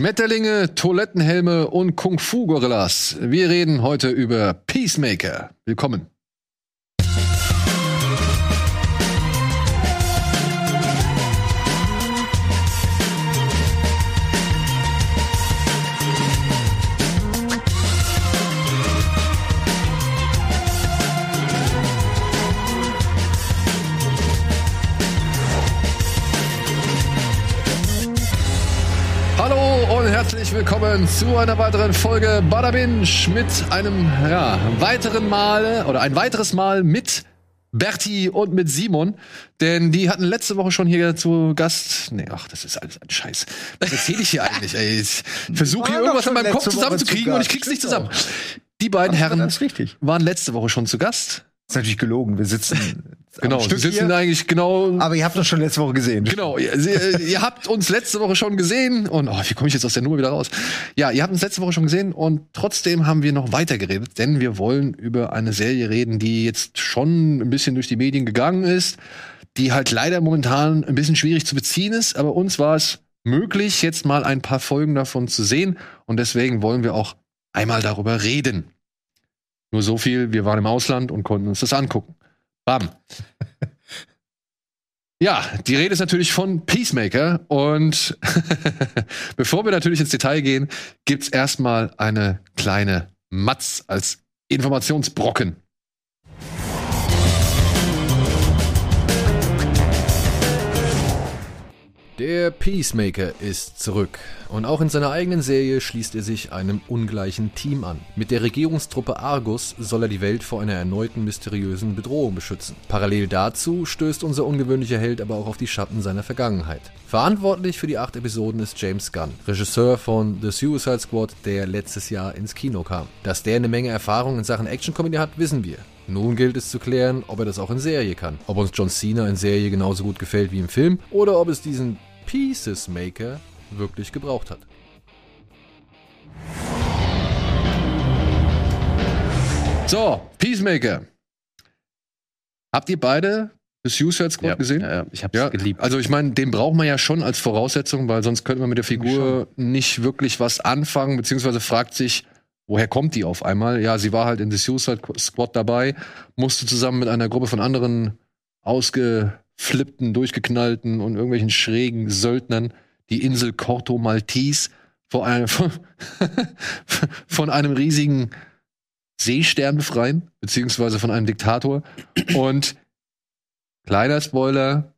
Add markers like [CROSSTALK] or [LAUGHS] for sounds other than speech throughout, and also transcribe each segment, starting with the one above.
Schmetterlinge, Toilettenhelme und Kung-Fu-Gorillas. Wir reden heute über Peacemaker. Willkommen. Herzlich willkommen zu einer weiteren Folge Badabinch mit einem ja, weiteren Mal oder ein weiteres Mal mit Berti und mit Simon, denn die hatten letzte Woche schon hier zu Gast. Nee, ach, das ist alles ein Scheiß. Was erzähle ich hier eigentlich? Ey, ich versuche hier doch irgendwas in meinem Kopf zusammenzukriegen zu und ich krieg's nicht Ist zusammen. Die beiden Das Herren waren letzte Woche schon zu Gast. ist natürlich gelogen. Wir sitzen [LAUGHS] Genau, sie sitzen hier, eigentlich genau aber ihr habt uns schon letzte Woche gesehen. Genau, ihr, sie, ihr habt uns letzte Woche schon gesehen und oh, wie komme ich jetzt aus der Nummer wieder raus? Ja, ihr habt uns letzte Woche schon gesehen und trotzdem haben wir noch weiter geredet, denn wir wollen über eine Serie reden, die jetzt schon ein bisschen durch die Medien gegangen ist, die halt leider momentan ein bisschen schwierig zu beziehen ist, aber uns war es möglich, jetzt mal ein paar Folgen davon zu sehen und deswegen wollen wir auch einmal darüber reden. Nur so viel, wir waren im Ausland und konnten uns das angucken. Bam. Ja, die Rede ist natürlich von Peacemaker und [LAUGHS] bevor wir natürlich ins Detail gehen, gibt's erstmal eine kleine Matz als Informationsbrocken. Der Peacemaker ist zurück. Und auch in seiner eigenen Serie schließt er sich einem ungleichen Team an. Mit der Regierungstruppe Argus soll er die Welt vor einer erneuten mysteriösen Bedrohung beschützen. Parallel dazu stößt unser ungewöhnlicher Held aber auch auf die Schatten seiner Vergangenheit. Verantwortlich für die acht Episoden ist James Gunn, Regisseur von The Suicide Squad, der letztes Jahr ins Kino kam. Dass der eine Menge Erfahrung in Sachen Action-Comedy hat, wissen wir. Nun gilt es zu klären, ob er das auch in Serie kann. Ob uns John Cena in Serie genauso gut gefällt wie im Film oder ob es diesen Pieces Maker wirklich gebraucht hat. So, Peacemaker. Habt ihr beide The Suicide Squad gesehen? Ja, ja, ich hab's Ja, geliebt. Also ich meine, den braucht man ja schon als Voraussetzung, weil sonst könnte man mit der Figur nicht wirklich was anfangen, beziehungsweise fragt sich, woher kommt die auf einmal? Ja, sie war halt in The Suicide Squad dabei, musste zusammen mit einer Gruppe von anderen ausgeflippten, durchgeknallten und irgendwelchen schrägen Söldnern die Insel Corto Maltese vor einem, [LAUGHS] von einem riesigen Seestern befreien, beziehungsweise von einem Diktator. Und kleiner Spoiler,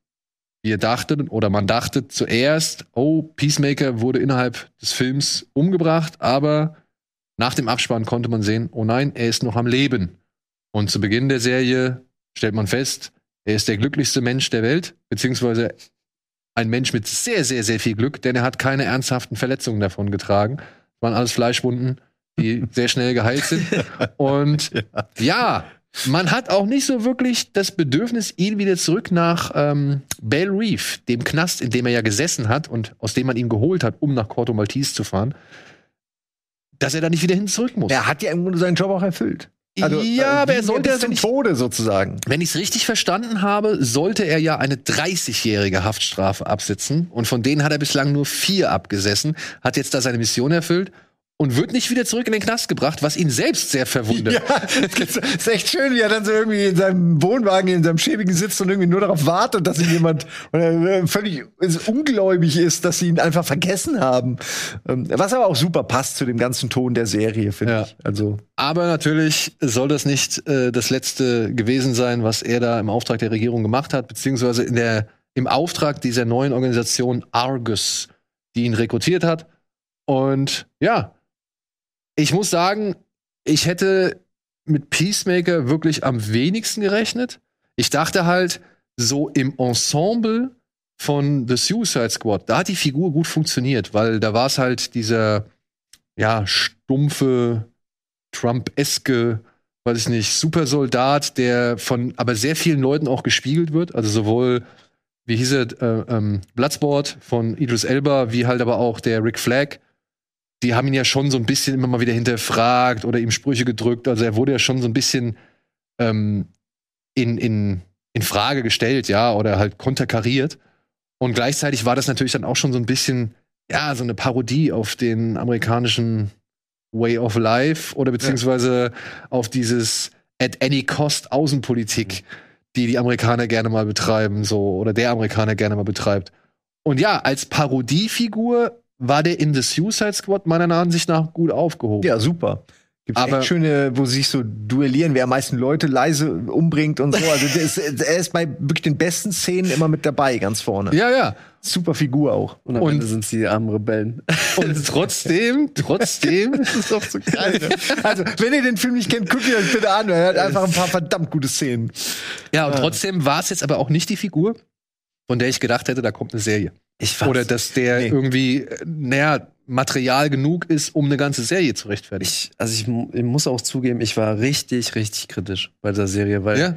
wir dachten oder man dachte zuerst, oh, Peacemaker wurde innerhalb des Films umgebracht, aber nach dem Abspann konnte man sehen, oh nein, er ist noch am Leben. Und zu Beginn der Serie stellt man fest, er ist der glücklichste Mensch der Welt, beziehungsweise ein Mensch mit sehr, sehr, sehr viel Glück, denn er hat keine ernsthaften Verletzungen davon getragen. Es waren alles Fleischwunden, die sehr schnell geheilt sind. [LAUGHS] Und ja, man hat auch nicht so wirklich das Bedürfnis, ihn wieder zurück nach ähm, Bell Reef, dem Knast, in dem er ja gesessen hat und aus dem man ihn geholt hat, um nach Corto Maltese zu fahren, dass er da nicht wieder hin zurück muss. Er hat ja im Grunde seinen Job auch erfüllt. Also, ja, aber er sollte, zum Tode sozusagen. wenn ich es richtig verstanden habe, sollte er ja eine 30-jährige Haftstrafe absitzen. Und von denen hat er bislang nur vier abgesessen, hat jetzt da seine Mission erfüllt und wird nicht wieder zurück in den Knast gebracht, was ihn selbst sehr verwundert. Ja, das ist echt schön, wie er dann so irgendwie in seinem Wohnwagen, in seinem schäbigen sitzt und irgendwie nur darauf wartet, dass ihn jemand äh, völlig ungläubig ist, dass sie ihn einfach vergessen haben. Ähm, Was aber auch super passt zu dem ganzen Ton der Serie, finde Ja. ich. Also, Aber natürlich soll das nicht äh, das letzte gewesen sein, was er da im Auftrag der Regierung gemacht hat, beziehungsweise in der, im Auftrag dieser neuen Organisation Argus, die ihn rekrutiert hat. Und ja, ich muss sagen, ich hätte mit Peacemaker wirklich am wenigsten gerechnet. Ich dachte halt, so im Ensemble von The Suicide Squad, da hat die Figur gut funktioniert, weil da war es halt dieser, ja, stumpfe, Trump-eske, weiß ich nicht, Supersoldat, der von aber sehr vielen Leuten auch gespiegelt wird. Also sowohl, wie hieß er, äh, ähm, Bloodsport von Idris Elba, wie halt aber auch der Rick Flag. Die haben ihn ja schon so ein bisschen immer mal wieder hinterfragt oder ihm Sprüche gedrückt. Also er wurde ja schon so ein bisschen ähm, in, in, in Frage gestellt, ja, oder halt konterkariert. Und gleichzeitig war das natürlich dann auch schon so ein bisschen ja, so eine Parodie auf den amerikanischen Way of Life oder beziehungsweise auf dieses at any cost Außenpolitik, die die Amerikaner gerne mal betreiben, so oder der Amerikaner gerne mal betreibt. Und ja, als Parodiefigur war der in The Suicide Squad meiner Ansicht nach gut aufgehoben. Ja, super. Gibt Aber- echt schöne, wo sie sich so duellieren, wer am meisten Leute leise umbringt und so. Also der ist, [LAUGHS] er ist bei wirklich den besten Szenen immer mit dabei, ganz vorne. Ja, ja. Super Figur auch. Und am Und- Ende sind sie die armen Rebellen. [LAUGHS] Und trotzdem, trotzdem, Das [LAUGHS] ist doch so geil. Also, wenn ihr den Film nicht kennt, guckt ihr euch bitte an. Er hat einfach ein paar verdammt gute Szenen. ja, und trotzdem war es jetzt aber auch nicht die Figur, von der ich gedacht hätte, da kommt eine Serie. Ich Oder dass der Nee. irgendwie, naja, Material genug ist, um eine ganze Serie zu rechtfertigen. ich, also ich, ich muss auch zugeben, ich war richtig, richtig kritisch bei der Serie, weil Ja?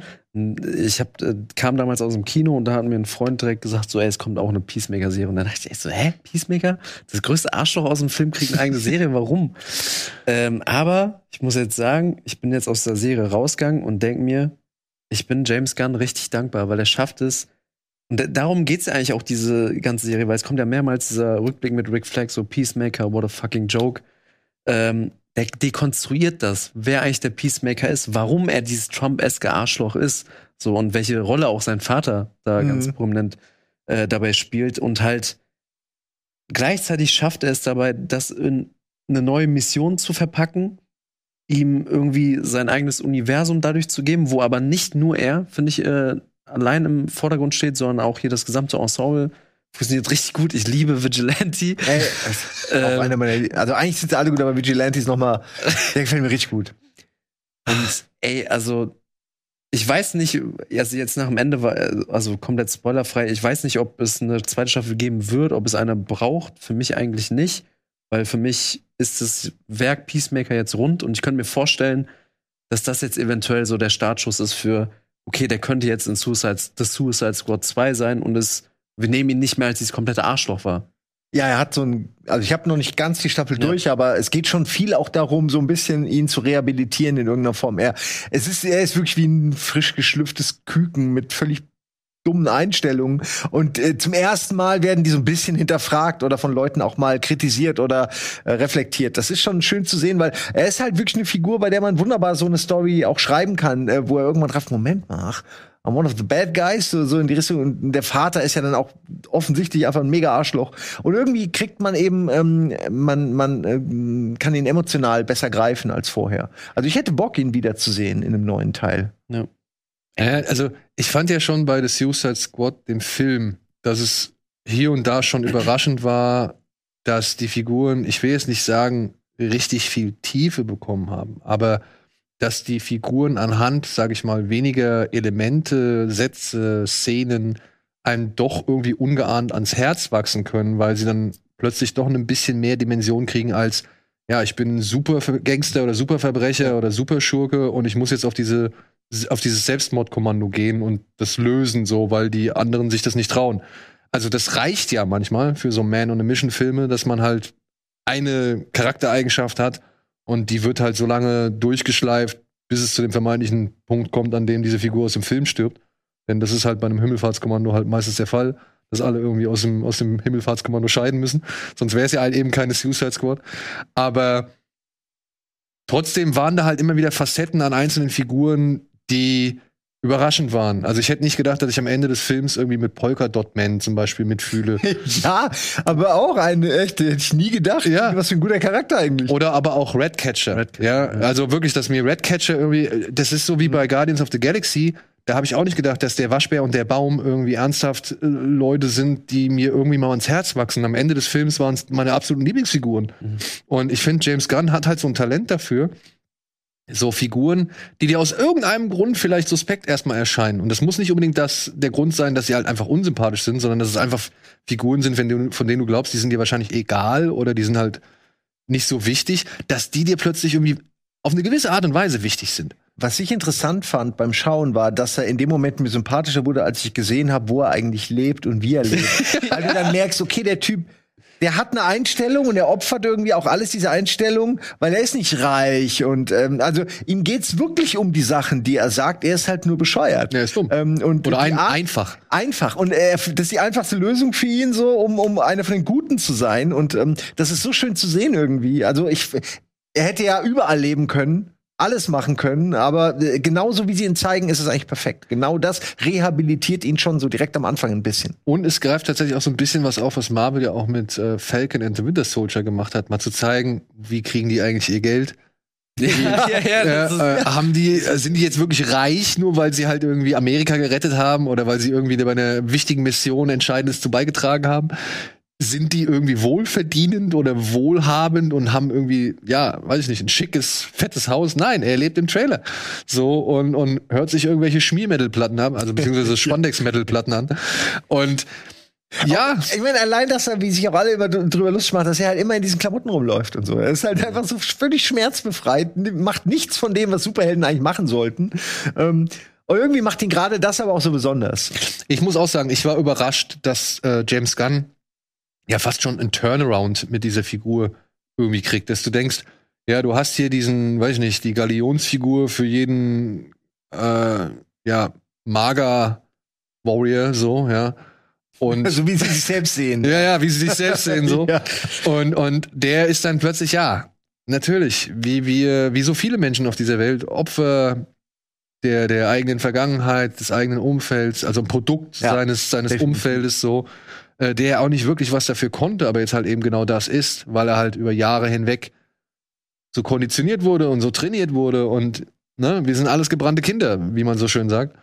ich hab, äh, kam damals aus dem Kino und da hat mir ein Freund direkt gesagt, so, ey, es kommt auch eine Peacemaker-Serie. Und dann dachte ich so, hä, Peacemaker? Das größte Arschloch aus dem Film kriegt eine eigene Serie, warum? [LAUGHS] ähm, aber ich muss jetzt sagen, ich bin jetzt aus der Serie rausgegangen und denk mir, ich bin James Gunn richtig dankbar, weil er schafft es. Und da- darum geht's ja eigentlich auch, diese ganze Serie, weil es kommt ja mehrmals dieser Rückblick mit Rick Flag, so Peacemaker, what a fucking joke. Ähm, der dekonstruiert das, wer eigentlich der Peacemaker ist, warum er dieses Trump-eske Arschloch ist, so und welche Rolle auch sein Vater da Mhm. ganz prominent äh, dabei spielt und halt gleichzeitig schafft er es dabei, das in eine neue Mission zu verpacken, ihm irgendwie sein eigenes Universum dadurch zu geben, wo aber nicht nur er, finde ich, äh, allein im Vordergrund steht, sondern auch hier das gesamte Ensemble funktioniert richtig gut. Ich liebe Vigilante. Ey, Ähm, auch einer meiner, also eigentlich sind sie alle gut, aber Vigilantes noch mal, der gefällt mir richtig gut. Und ey, also ich weiß nicht, also jetzt nach dem Ende war, also komplett spoilerfrei, ich weiß nicht, ob es eine zweite Staffel geben wird, ob es eine braucht. Für mich eigentlich nicht, weil für mich ist das Werk Peacemaker jetzt rund und ich könnte mir vorstellen, dass das jetzt eventuell so der Startschuss ist für, okay, der könnte jetzt in Suicide, das Suicide Squad 2 sein und es, wir nehmen ihn nicht mehr als dieses komplette Arschloch wahr. Ja, er hat so ein, also ich habe noch nicht ganz die Staffel Ja. durch, aber es geht schon viel auch darum, so ein bisschen ihn zu rehabilitieren in irgendeiner Form. Er, es ist, er ist wirklich wie ein frisch geschlüpftes Küken mit völlig dummen Einstellungen. Und äh, zum ersten Mal werden die so ein bisschen hinterfragt oder von Leuten auch mal kritisiert oder äh, reflektiert. Das ist schon schön zu sehen, weil er ist halt wirklich eine Figur, bei der man wunderbar so eine Story auch schreiben kann, äh, wo er irgendwann drauf, Moment mal, ach, I'm one of the bad guys, so, so in die Richtung. Und der Vater ist ja dann auch offensichtlich einfach ein mega Arschloch. Und irgendwie kriegt man eben, ähm, man, man ähm, kann ihn emotional besser greifen als vorher. Also ich hätte Bock, ihn wiederzusehen in einem neuen Teil. Ja, also ich fand ja schon bei The Suicide Squad, dem Film, dass es hier und da schon [CLEARS THROAT] überraschend war, dass die Figuren, ich will jetzt nicht sagen, richtig viel Tiefe bekommen haben, aber dass die Figuren anhand, sage ich mal, weniger Elemente, Sätze, Szenen einem doch irgendwie ungeahnt ans Herz wachsen können, weil sie dann plötzlich doch ein bisschen mehr Dimension kriegen als ja, ich bin super Gangster oder Superverbrecher oder Superschurke und ich muss jetzt auf diese auf dieses Selbstmordkommando gehen und das lösen so, weil die anderen sich das nicht trauen. Also das reicht ja manchmal für so Man on a Mission Filme, dass man halt eine Charaktereigenschaft hat und die wird halt so lange durchgeschleift, bis es zu dem vermeintlichen Punkt kommt, an dem diese Figur aus dem Film stirbt. Denn das ist halt bei einem Himmelfahrtskommando halt meistens der Fall, dass alle irgendwie aus dem, aus dem Himmelfahrtskommando scheiden müssen. Sonst wäre es ja halt eben keine Suicide Squad. Aber trotzdem waren da halt immer wieder Facetten an einzelnen Figuren, die überraschend waren. Also ich hätte nicht gedacht, dass ich am Ende des Films irgendwie mit Polka Dot Man zum Beispiel mitfühle. [LAUGHS] ja, aber auch eine echte, hätte ich nie gedacht. Ja. Was für ein guter Charakter eigentlich. Oder aber auch Redcatcher. ja, also wirklich, dass mir Redcatcher irgendwie, das ist so wie bei Guardians of the Galaxy. Da habe ich auch nicht gedacht, dass der Waschbär und der Baum irgendwie ernsthaft äh, Leute sind, die mir irgendwie mal ans Herz wachsen. Am Ende des Films waren es meine absoluten Lieblingsfiguren. Und ich finde, James Gunn hat halt so ein Talent dafür, so Figuren, die dir aus irgendeinem Grund vielleicht suspekt erstmal erscheinen. Und das muss nicht unbedingt das, der Grund sein, dass sie halt einfach unsympathisch sind, sondern dass es einfach Figuren sind, wenn du, von denen du glaubst, die sind dir wahrscheinlich egal oder die sind halt nicht so wichtig, dass die dir plötzlich irgendwie auf eine gewisse Art und Weise wichtig sind. Was ich interessant fand beim Schauen war, dass er in dem Moment mir sympathischer wurde, als ich gesehen habe, wo er eigentlich lebt und wie er lebt. [LAUGHS] Weil du dann merkst, okay, der Typ, der hat eine Einstellung und er opfert irgendwie auch alles diese Einstellung, weil er ist nicht reich und ähm, also ihm geht's wirklich um die Sachen, die er sagt. Er ist halt nur bescheuert. Er ist dumm. Ähm, und Oder ein, Art- einfach. Einfach. Und er, das ist die einfachste Lösung für ihn, so, um, um einer von den Guten zu sein. Und ähm, das ist so schön zu sehen irgendwie. Also ich, er hätte ja überall leben können, alles machen können, aber äh, genauso wie sie ihn zeigen, ist es eigentlich perfekt. Genau das rehabilitiert ihn schon so direkt am Anfang ein bisschen. Und es greift tatsächlich auch so ein bisschen was auf, was Marvel ja auch mit äh, Falcon and the Winter Soldier gemacht hat, mal zu zeigen, wie kriegen die eigentlich ihr Geld. ja, [LAUGHS] ja, ja, das ist, äh, haben die, äh, sind die jetzt wirklich reich, nur weil sie halt irgendwie Amerika gerettet haben oder weil sie irgendwie bei einer wichtigen Mission Entscheidendes zu beigetragen haben? Sind die irgendwie wohlverdienend oder wohlhabend und haben irgendwie, ja, weiß ich nicht, ein schickes, fettes Haus? Nein, er lebt im Trailer. So und, und hört sich irgendwelche Schmiermetal-Platten an, also beziehungsweise [LAUGHS] Spandex-Metal-Platten an. Und ja, Ich meine, allein, dass er, wie sich auch alle immer dr- drüber lustig machen, dass er halt immer in diesen Klamotten rumläuft und so. Er ist halt einfach so völlig schmerzbefreit, macht nichts von dem, was Superhelden eigentlich machen sollten. Ähm, und irgendwie macht ihn gerade das aber auch so besonders. Ich muss auch sagen, ich war überrascht, dass äh, James Gunn ja fast schon einen Turnaround mit dieser Figur irgendwie kriegt, dass du denkst, ja, du hast hier diesen, weiß ich nicht, die Galionsfigur für jeden, äh, ja, mager Warrior, so, ja. Und Also wie sie sich selbst sehen. ja, ja, wie sie sich selbst sehen, so. [LAUGHS] Ja. Und, und der ist dann plötzlich, ja, natürlich, wie wir, wie so viele Menschen auf dieser Welt, Opfer der, der eigenen Vergangenheit, des eigenen Umfelds, also ein Produkt Ja, seines, seines definitiv. Umfeldes so, äh, der auch nicht wirklich was dafür konnte, aber jetzt halt eben genau das ist, weil er halt über Jahre hinweg so konditioniert wurde und so trainiert wurde und ne, wir sind alles gebrannte Kinder, wie man so schön sagt.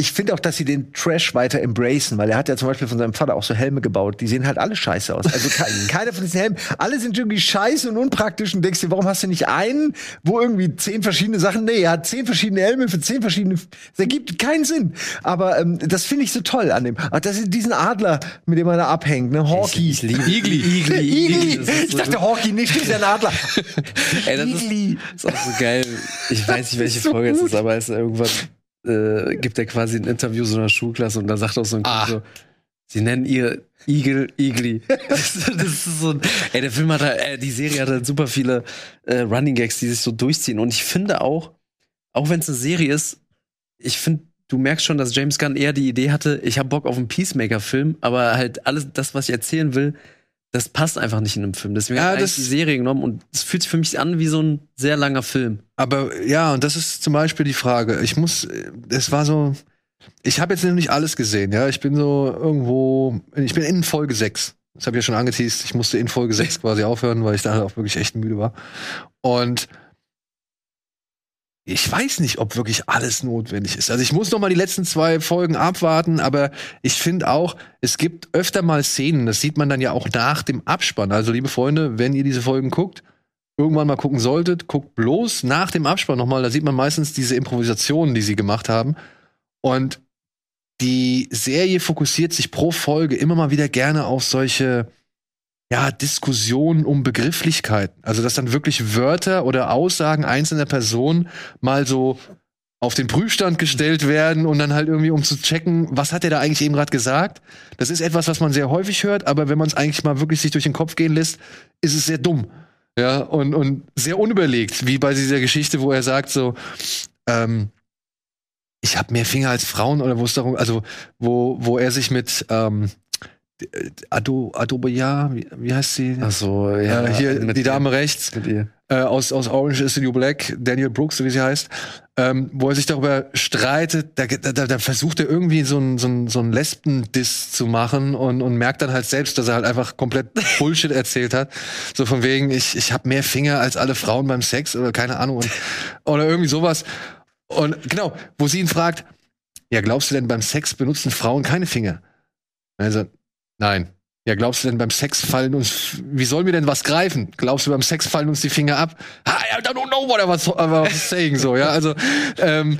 Ich finde auch, dass sie den Trash weiter embracen, weil er hat ja zum Beispiel von seinem Vater auch so Helme gebaut. Die sehen halt alle scheiße aus. Also ke [LAUGHS] keiner von diesen Helmen, alle sind irgendwie scheiße und unpraktisch und denkst dir, warum hast du nicht einen, wo irgendwie zehn verschiedene Sachen, nee, er hat zehn verschiedene Helme für zehn verschiedene, das ergibt keinen Sinn. Aber ähm, das finde ich so toll an dem. Ach, das ist diesen Adler, mit dem er da abhängt, ne, liebe [LAUGHS] Igli. Igli. Igli. Ist Ich dachte Hawkeye nicht, ist ein Adler. [LAUGHS] Ey, das ist, Igli. ist auch so geil. Ich weiß nicht, welche so Folge es ist, aber es ist irgendwann äh, gibt er quasi ein Interview so einer Schulklasse und da sagt auch so ein Kind Ah. so, sie nennen ihr Igel Igli. [LAUGHS] das ist so ein, ey, der Film hat halt, äh, die Serie hat halt super viele äh, Running Gags, die sich so durchziehen und ich finde auch, auch wenn es eine Serie ist, ich finde Du merkst schon, dass James Gunn eher die Idee hatte, ich habe Bock auf einen Peacemaker-Film, aber halt alles das, was ich erzählen will, das passt einfach nicht in einem Film. Deswegen Ja, das- eigentlich die Serie genommen und es fühlt sich für mich an wie so ein sehr langer Film. Aber ja, und das ist zum Beispiel die Frage. Ich muss, es war so, ich habe jetzt nämlich alles gesehen, ja. Ich bin so irgendwo, ich bin in Folge 6. Das habe ich ja schon angeteased. Ich musste in Folge 6 [LAUGHS] quasi aufhören, weil ich da auch wirklich echt müde war. Und ich weiß nicht, ob wirklich alles notwendig ist. Also ich muss noch mal die letzten zwei Folgen abwarten, aber ich finde auch, es gibt öfter mal Szenen, das sieht man dann ja auch nach dem Abspann. Also liebe Freunde, wenn ihr diese Folgen guckt, irgendwann mal gucken solltet, guckt bloß nach dem Abspann nochmal, da sieht man meistens diese Improvisationen, die sie gemacht haben. Und die Serie fokussiert sich pro Folge immer mal wieder gerne auf solche ja, Diskussionen um Begrifflichkeiten. Also, dass dann wirklich Wörter oder Aussagen einzelner Personen mal so auf den Prüfstand gestellt werden und dann halt irgendwie, um zu checken, was hat er da eigentlich eben gerade gesagt. Das ist etwas, was man sehr häufig hört, aber wenn man es eigentlich mal wirklich sich durch den Kopf gehen lässt, ist es sehr dumm. Ja, und, und sehr unüberlegt, wie bei dieser Geschichte, wo er sagt so, ähm, ich habe mehr Finger als Frauen oder wo es darum, also wo, wo er sich mit ähm, Ado, Adobeya, wie, wie heißt sie? Ach so, ja, ja. hier die Dame ihr- rechts Mit ihr. äh, aus, aus Orange is the New Black, Daniel Brooks, so wie sie heißt, ähm, wo er sich darüber streitet, da, da, da versucht er irgendwie so ein, so ein, so ein Lesben-Diss zu machen und, und merkt dann halt selbst, dass er halt einfach komplett [LAUGHS] Bullshit erzählt hat. So von wegen, ich, ich habe mehr Finger als alle Frauen beim Sex oder keine Ahnung. Und, [LAUGHS] oder irgendwie sowas. Und genau, wo sie ihn fragt, ja, glaubst du denn beim Sex benutzen Frauen keine Finger? Also, nein. Ja, glaubst du denn beim Sex fallen uns, wie sollen wir denn was greifen? Glaubst du beim Sex fallen uns die Finger ab? I don't know what I was, I was saying, so, ja, also, ähm,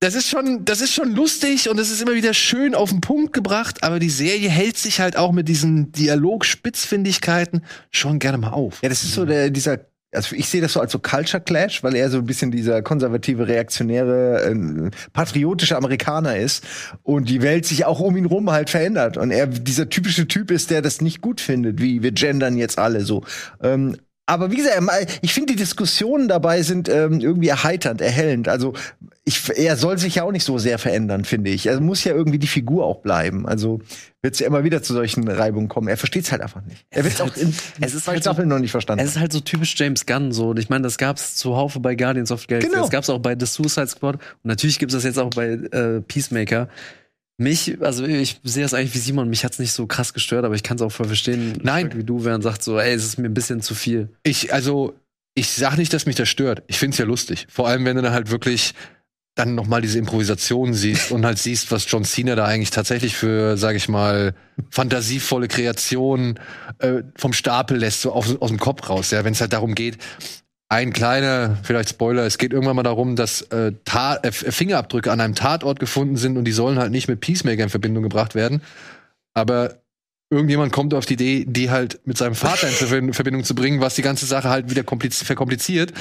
das ist schon, das ist schon lustig und es ist immer wieder schön auf den Punkt gebracht, aber die Serie hält sich halt auch mit diesen Dialogspitzfindigkeiten schon gerne mal auf. Ja, das ist so der, dieser also ich sehe das so als so Culture Clash, weil er so ein bisschen dieser konservative, reaktionäre, äh, patriotische Amerikaner ist und die Welt sich auch um ihn rum halt verändert und er dieser typische Typ ist, der das nicht gut findet, wie wir gendern jetzt alle so. Ähm, aber wie gesagt, ich finde, die Diskussionen dabei sind ähm, irgendwie erheiternd, erhellend. Also ich, er soll sich ja auch nicht so sehr verändern, finde ich. Also muss ja irgendwie die Figur auch bleiben. Also wird es ja immer wieder zu solchen Reibungen kommen. Er versteht es halt einfach nicht. Er wird es auch in es ist halt so, noch nicht verstanden. Es ist halt so typisch James Gunn so. Und ich meine, das gab es zuhaufe bei Guardians of the Galaxy. Genau. Das gab es auch bei The Suicide Squad. Und natürlich gibt es das jetzt auch bei äh, Peacemaker. Mich, also ich sehe das eigentlich wie Simon, mich hat's nicht so krass gestört, aber ich kann es auch voll verstehen, Nein. wie du, während sagt so, ey, es ist mir ein bisschen zu viel. Ich, also, ich sag nicht, dass mich das stört. Ich find's ja lustig. Vor allem, wenn du dann halt wirklich dann noch mal diese Improvisation siehst und halt siehst, was John Cena da eigentlich tatsächlich für, sag ich mal, fantasievolle Kreationen äh, vom Stapel lässt, so aus, aus dem Kopf raus. Ja, wenn es halt darum geht, ein kleiner, vielleicht Spoiler, es geht irgendwann mal darum, dass äh, Ta äh, Fingerabdrücke an einem Tatort gefunden sind und die sollen halt nicht mit Peacemaker in Verbindung gebracht werden. Aber irgendjemand kommt auf die Idee, die halt mit seinem Vater in Verbind- Verbindung zu bringen, was die ganze Sache halt wieder kompliz- verkompliziert.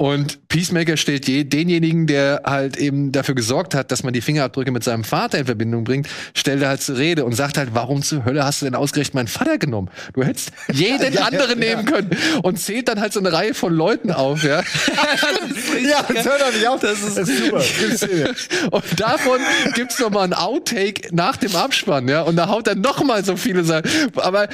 Und Peacemaker stellt je, denjenigen, der halt eben dafür gesorgt hat, dass man die Fingerabdrücke mit seinem Vater in Verbindung bringt, stellt er halt zur Rede und sagt halt, warum zur Hölle hast du denn ausgerechnet meinen Vater genommen? Du hättest [LAUGHS] jeden Ja, anderen ja. nehmen können und zählt dann halt so eine Reihe von Leuten auf, ja. [LAUGHS] ja, das hört doch nicht auf. Das ist, super. [LAUGHS] Gute Szene. Und davon gibt's noch mal ein Outtake nach dem Abspann, ja. Und da haut er noch mal so viele Sachen. Aber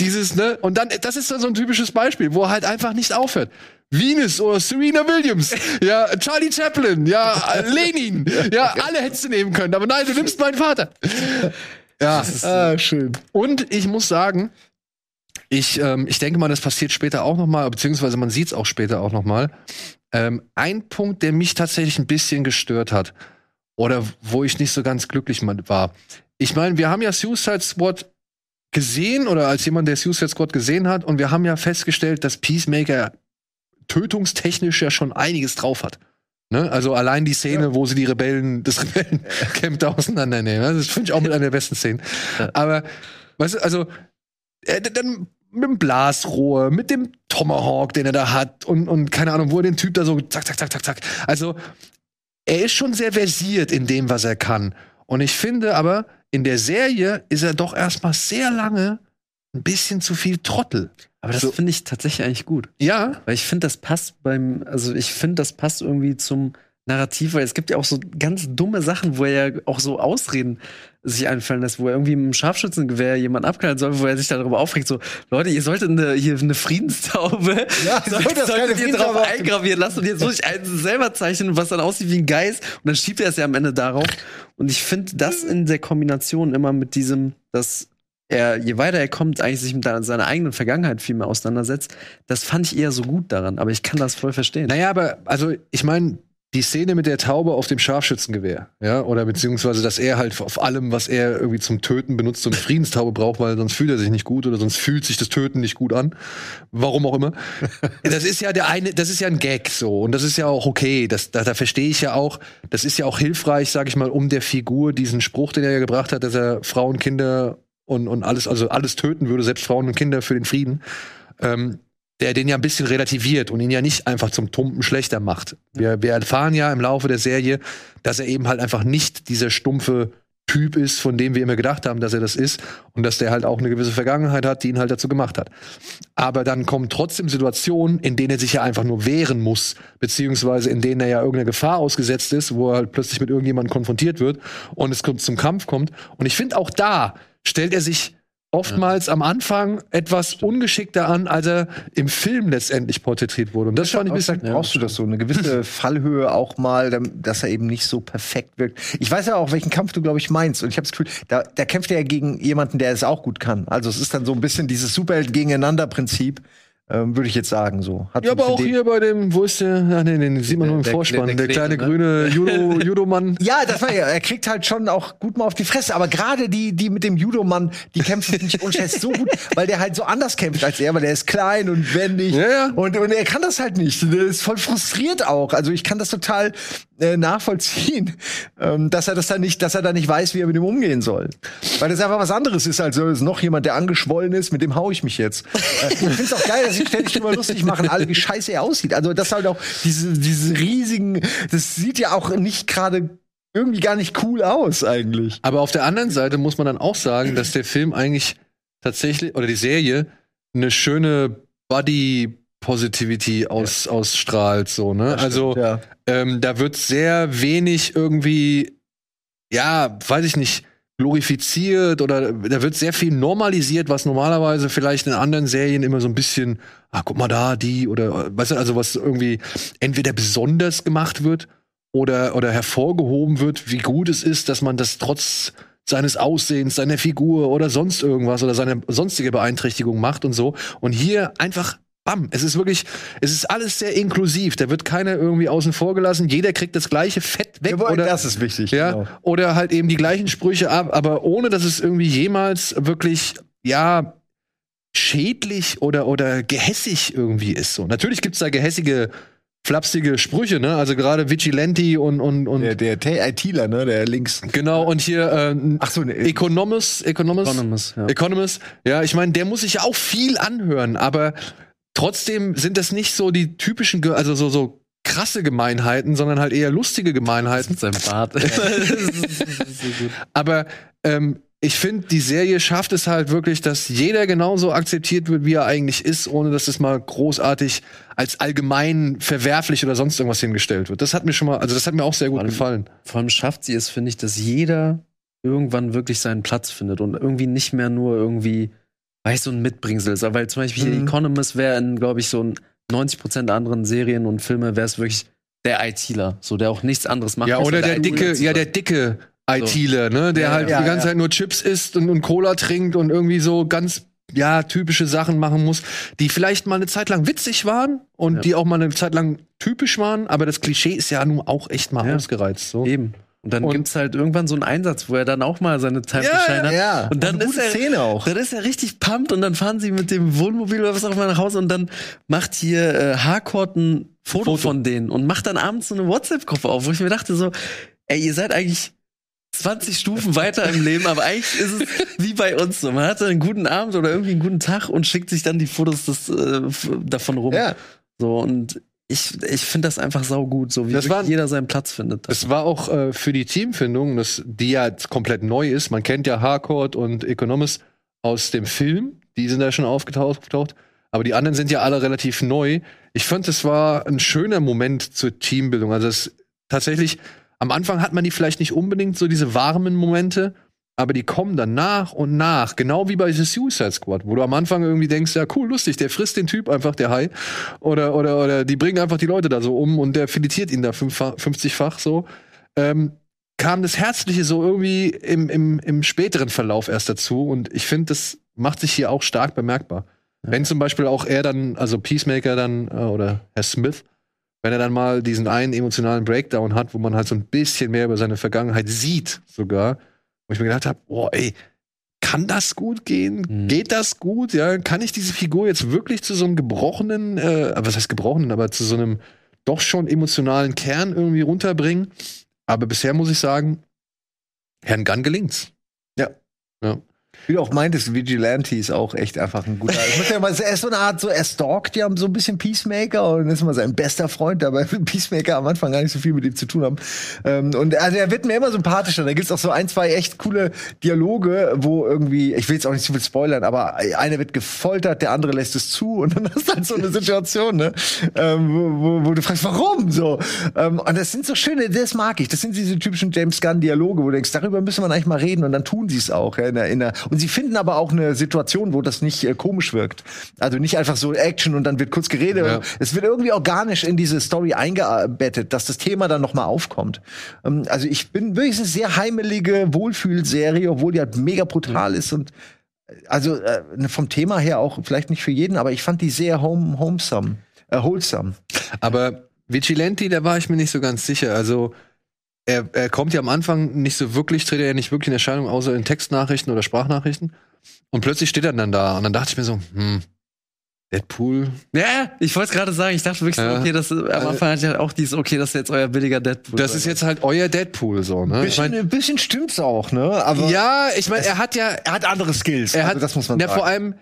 dieses, ne, und dann, das ist dann so ein typisches Beispiel, wo er halt einfach nicht aufhört. Venus oder Serena Williams, [LAUGHS] ja, Charlie Chaplin, ja, Lenin, ja, [LAUGHS] alle hättest du nehmen können, aber nein, du nimmst meinen Vater. Ja, Ah, schön. und ich muss sagen, ich, ähm, ich denke mal, das passiert später auch noch mal, beziehungsweise man sieht es auch später auch noch mal. Ähm, ein Punkt, der mich tatsächlich ein bisschen gestört hat oder wo ich nicht so ganz glücklich war. Ich meine, wir haben ja Suicide Squad gesehen oder als jemand, der Suicide Squad gesehen hat und wir haben ja festgestellt, dass Peacemaker tötungstechnisch ja schon einiges drauf hat. Ne? Also allein die Szene, wo sie die Rebellen, das [LAUGHS] Rebellencamp da auseinandernehmen. ne? Das finde ich auch mit einer der besten Szenen. Aber, weißt du, also, äh, dann mit dem Blasrohr, mit dem Tomahawk, den er da hat und, und keine Ahnung, wo er den Typ da so zack, zack, zack, zack, zack. Also, er ist schon sehr versiert in dem, was er kann. Und ich finde aber, in der Serie ist er doch erstmal sehr lange ein bisschen zu viel Trottel. Aber das So. finde ich tatsächlich eigentlich gut. Ja, Weil ich finde, das passt beim, also ich finde, das passt irgendwie zum Narrativ, weil es gibt ja auch so ganz dumme Sachen, wo er ja auch so Ausreden sich einfallen lässt, wo er irgendwie mit einem Scharfschützengewehr jemanden abknallen soll, wo er sich darüber aufregt, so, Leute, ihr solltet eine, hier eine Friedenstaube, Ja, [LAUGHS] solltet, soll keine solltet ihr drauf eingravieren lassen und jetzt muss ich einen selber zeichnen, was dann aussieht wie ein Geist und dann schiebt er es ja am Ende darauf. Und ich finde das in der Kombination immer mit diesem, dass er, je weiter er kommt, eigentlich sich mit seiner eigenen Vergangenheit viel mehr auseinandersetzt, das fand ich eher so gut daran, aber ich kann das voll verstehen. Naja, aber also ich meine, die Szene mit der Taube auf dem Scharfschützengewehr, ja, oder beziehungsweise, dass er halt auf allem, was er irgendwie zum Töten benutzt, so eine Friedenstaube braucht, weil sonst fühlt er sich nicht gut oder sonst fühlt sich das Töten nicht gut an. Warum auch immer. [LAUGHS] Das ist ja der eine, das ist ja ein Gag so und das ist ja auch okay. Das, da, da verstehe ich ja auch, das ist ja auch hilfreich, sag ich mal, um der Figur diesen Spruch, den er ja gebracht hat, dass er Frauen, Kinder und, und alles, also alles töten würde, selbst Frauen und Kinder für den Frieden. Ähm, der den ja ein bisschen relativiert und ihn ja nicht einfach zum Tumpen schlechter macht. Wir, wir erfahren ja im Laufe der Serie, dass er eben halt einfach nicht dieser stumpfe Typ ist, von dem wir immer gedacht haben, dass er das ist und dass der halt auch eine gewisse Vergangenheit hat, die ihn halt dazu gemacht hat. Aber dann kommen trotzdem Situationen, in denen er sich ja einfach nur wehren muss, beziehungsweise in denen er ja irgendeiner Gefahr ausgesetzt ist, wo er halt plötzlich mit irgendjemandem konfrontiert wird und es zum Kampf kommt. Und ich finde auch da stellt er sich oftmals am Anfang etwas ungeschickter an, als er im Film letztendlich porträtiert wurde. Und das fand ich ein bisschen. Vielleicht brauchst du das so, eine gewisse [LAUGHS] Fallhöhe auch mal, dass er eben nicht so perfekt wirkt. Ich weiß ja auch, welchen Kampf du, glaube ich, meinst. Und ich habe das Gefühl, da, da kämpft er ja gegen jemanden, der es auch gut kann. Also es ist dann so ein bisschen dieses Superheld gegeneinander Prinzip, ähm, würde ich jetzt sagen. So. Hat Ja, aber auch hier bei dem, wo ist der? Ach nee, den sieht man nur im Der- Vorspann. der- Der, der kleine Kleine, grüne Judo, [LAUGHS] Judomann. Ja, das war ja, er kriegt halt schon auch gut mal auf die Fresse, aber gerade die, die mit dem Judomann, die kämpfen nicht unschätzt so gut, [LAUGHS] weil der halt so anders kämpft als er, weil der ist klein und wendig Ja, ja. Und, und er kann das halt nicht. Der ist voll frustriert auch. Also ich kann das total äh, nachvollziehen, ähm, dass er das dann nicht, dass er da nicht weiß, wie er mit dem umgehen soll. Weil das einfach was anderes ist, als so, ist noch jemand, der angeschwollen ist, mit dem hau ich mich jetzt. Äh, ich find's auch geil, dass sich ständig drüber lustig machen, alle, wie scheiße er aussieht. Also das halt auch diese, diese riesigen, das sieht ja auch nicht gerade irgendwie gar nicht cool aus eigentlich. Aber auf der anderen Seite muss man dann auch sagen, dass der Film eigentlich tatsächlich, oder die Serie, eine schöne Body Positivity aus, ausstrahlt, so, ne? Das also, stimmt, ja. ähm, da wird sehr wenig irgendwie, ja, weiß ich nicht, glorifiziert oder da wird sehr viel normalisiert, was normalerweise vielleicht in anderen Serien immer so ein bisschen, ah, guck mal da, die oder, weißt du, also was irgendwie entweder besonders gemacht wird oder, oder hervorgehoben wird, wie gut es ist, dass man das trotz seines Aussehens, seiner Figur oder sonst irgendwas oder seine sonstige Beeinträchtigung macht und so. Und hier einfach Bam. Es ist wirklich, es ist alles sehr inklusiv. Da wird keiner irgendwie außen vor gelassen. Jeder kriegt das gleiche Fett weg. Jawohl, oder, das ist wichtig. ja, genau. oder halt eben die gleichen Sprüche ab, aber ohne dass es irgendwie jemals wirklich, ja, schädlich oder, oder gehässig irgendwie ist. So. Natürlich gibt's da gehässige, flapsige Sprüche, ne? Also gerade Vigilante und, und, und Der, der T- ITler, ne, der links. genau, und hier äh, Ach so, ne, Economist, Economist, Economist, ja. Economist, ja, ich meine, der muss sich ja auch viel anhören, aber trotzdem sind das nicht so die typischen, also so, so krasse Gemeinheiten, sondern halt eher lustige Gemeinheiten. Mit seinem Bart. das ist, [LAUGHS] [LAUGHS] so gut. Aber ähm, ich finde, die Serie schafft es halt wirklich, dass jeder genauso akzeptiert wird, wie er eigentlich ist, ohne dass es mal großartig als allgemein verwerflich oder sonst irgendwas hingestellt wird. Das hat mir schon mal, also das hat mir auch sehr gut Vor allem- gefallen. Vor allem schafft sie es, finde ich, dass jeder irgendwann wirklich seinen Platz findet und irgendwie nicht mehr nur irgendwie, weiß so ein Mitbringsel ist. Weil zum Beispiel Mhm. Economist wäre in, glaube ich, so ein 90% anderen Serien und Filme wäre es wirklich der ITler, so der auch nichts anderes macht. Ja, oder der ITler dicke, ja, der dicke ITler, ne, der Ja, halt ja, die ganze ja. Zeit nur Chips isst und, und Cola trinkt und irgendwie so ganz ja, typische Sachen machen muss, die vielleicht mal eine Zeit lang witzig waren und die auch mal eine Zeit lang typisch waren, aber das Klischee ist ja nun auch echt mal ausgereizt. So. Eben. Und dann Und- gibt's halt irgendwann so einen Einsatz, wo er dann auch mal seine Time Ja, Shine hat. Ja, Und dann eine ist er, Szene auch. Dann ist er richtig pumped und dann fahren sie mit dem Wohnmobil oder was auch immer nach Hause und dann macht hier äh, Harcourt ein Foto, Foto. von denen und macht dann abends so eine WhatsApp-Gruppe auf, wo ich mir dachte so, ey, ihr seid eigentlich 20 Stufen weiter im Leben, aber eigentlich ist es [LAUGHS] wie bei uns so. Man hat einen guten Abend oder irgendwie einen guten Tag und schickt sich dann die Fotos des, äh, davon rum. Ja. So und ich, ich finde das einfach saugut, so wie Das waren- jeder seinen Platz findet. Es war auch äh, für die Teamfindung, das, die ja jetzt komplett neu ist. Man kennt ja Harcourt und Economist aus dem Film. Die sind da schon aufgetaucht. aufgetaucht. Aber die anderen sind ja alle relativ neu. Ich fand, es war ein schöner Moment zur Teambildung. Also es tatsächlich, am Anfang hat man die vielleicht nicht unbedingt so diese warmen Momente, aber die kommen dann nach und nach, genau wie bei The Suicide Squad, wo du am Anfang irgendwie denkst, ja cool, lustig, der frisst den Typ einfach, der Hai. Oder, oder, oder die bringen einfach die Leute da so um und der filetiert ihn da fünffach- 50-fach so. Ähm, kam das Herzliche so irgendwie im, im, im späteren Verlauf erst dazu und ich finde, das macht sich hier auch stark bemerkbar. Wenn zum Beispiel auch er dann, also Peacemaker dann, äh, oder Herr Smith, wenn er dann mal diesen einen emotionalen Breakdown hat, wo man halt so ein bisschen mehr über seine Vergangenheit sieht, sogar, wo ich mir gedacht habe, boah, ey, kann das gut gehen? Mhm. Geht das gut? Ja, kann ich diese Figur jetzt wirklich zu so einem gebrochenen, äh, was heißt gebrochenen, aber zu so einem doch schon emotionalen Kern irgendwie runterbringen? Aber bisher muss ich sagen, Herrn Gunn gelingt's. Wie du auch meintest, Vigilante ist auch echt einfach ein guter. Ich muss ja mal, er ist so eine Art, so er stalkt ja so ein bisschen Peacemaker und ist mal sein bester Freund, dabei Peacemaker am Anfang gar nicht so viel mit ihm zu tun haben. Ähm, und also er wird mir immer sympathischer. Da gibt's auch so ein, zwei echt coole Dialoge, wo irgendwie, ich will jetzt auch nicht zu viel spoilern, aber einer wird gefoltert, der andere lässt es zu und dann [LAUGHS] ist halt so eine Situation, ne, ähm, wo, wo, wo du fragst, warum so? Ähm, und das sind so schöne, das mag ich. Das sind diese typischen James Gunn Dialoge, wo du denkst, darüber müssen wir eigentlich mal reden und dann tun sie es auch. Ja, in der, in der, und sie finden aber auch eine Situation, wo das nicht äh, komisch wirkt. Also nicht einfach so Action und dann wird kurz geredet. Ja. Es wird irgendwie organisch in diese Story eingebettet, dass das Thema dann noch mal aufkommt. Ähm, also ich bin wirklich eine sehr heimelige Wohlfühlserie, obwohl die halt mega brutal ist und äh, also äh, vom Thema her auch vielleicht nicht für jeden, aber ich fand die sehr home, homesome, äh, wholesome. Aber Vigilante, da war ich mir nicht so ganz sicher. Also, er, er kommt ja am Anfang nicht so wirklich, tritt er ja nicht wirklich in Erscheinung, außer in Textnachrichten oder Sprachnachrichten. Und plötzlich steht er dann da. Und dann dachte ich mir so, hm, Deadpool. Ja, ich wollte gerade sagen, ich dachte wirklich, so, okay, das am Anfang hatte ich halt auch dieses, okay, das ist jetzt euer billiger Deadpool. Das ist jetzt halt euer Deadpool, so, ne? Ich Bisschen, mein, ein bisschen stimmt's auch, ne? Aber ja, ich meine, er hat ja, er hat andere Skills. er hat, also das muss man ja, sagen. vor allem,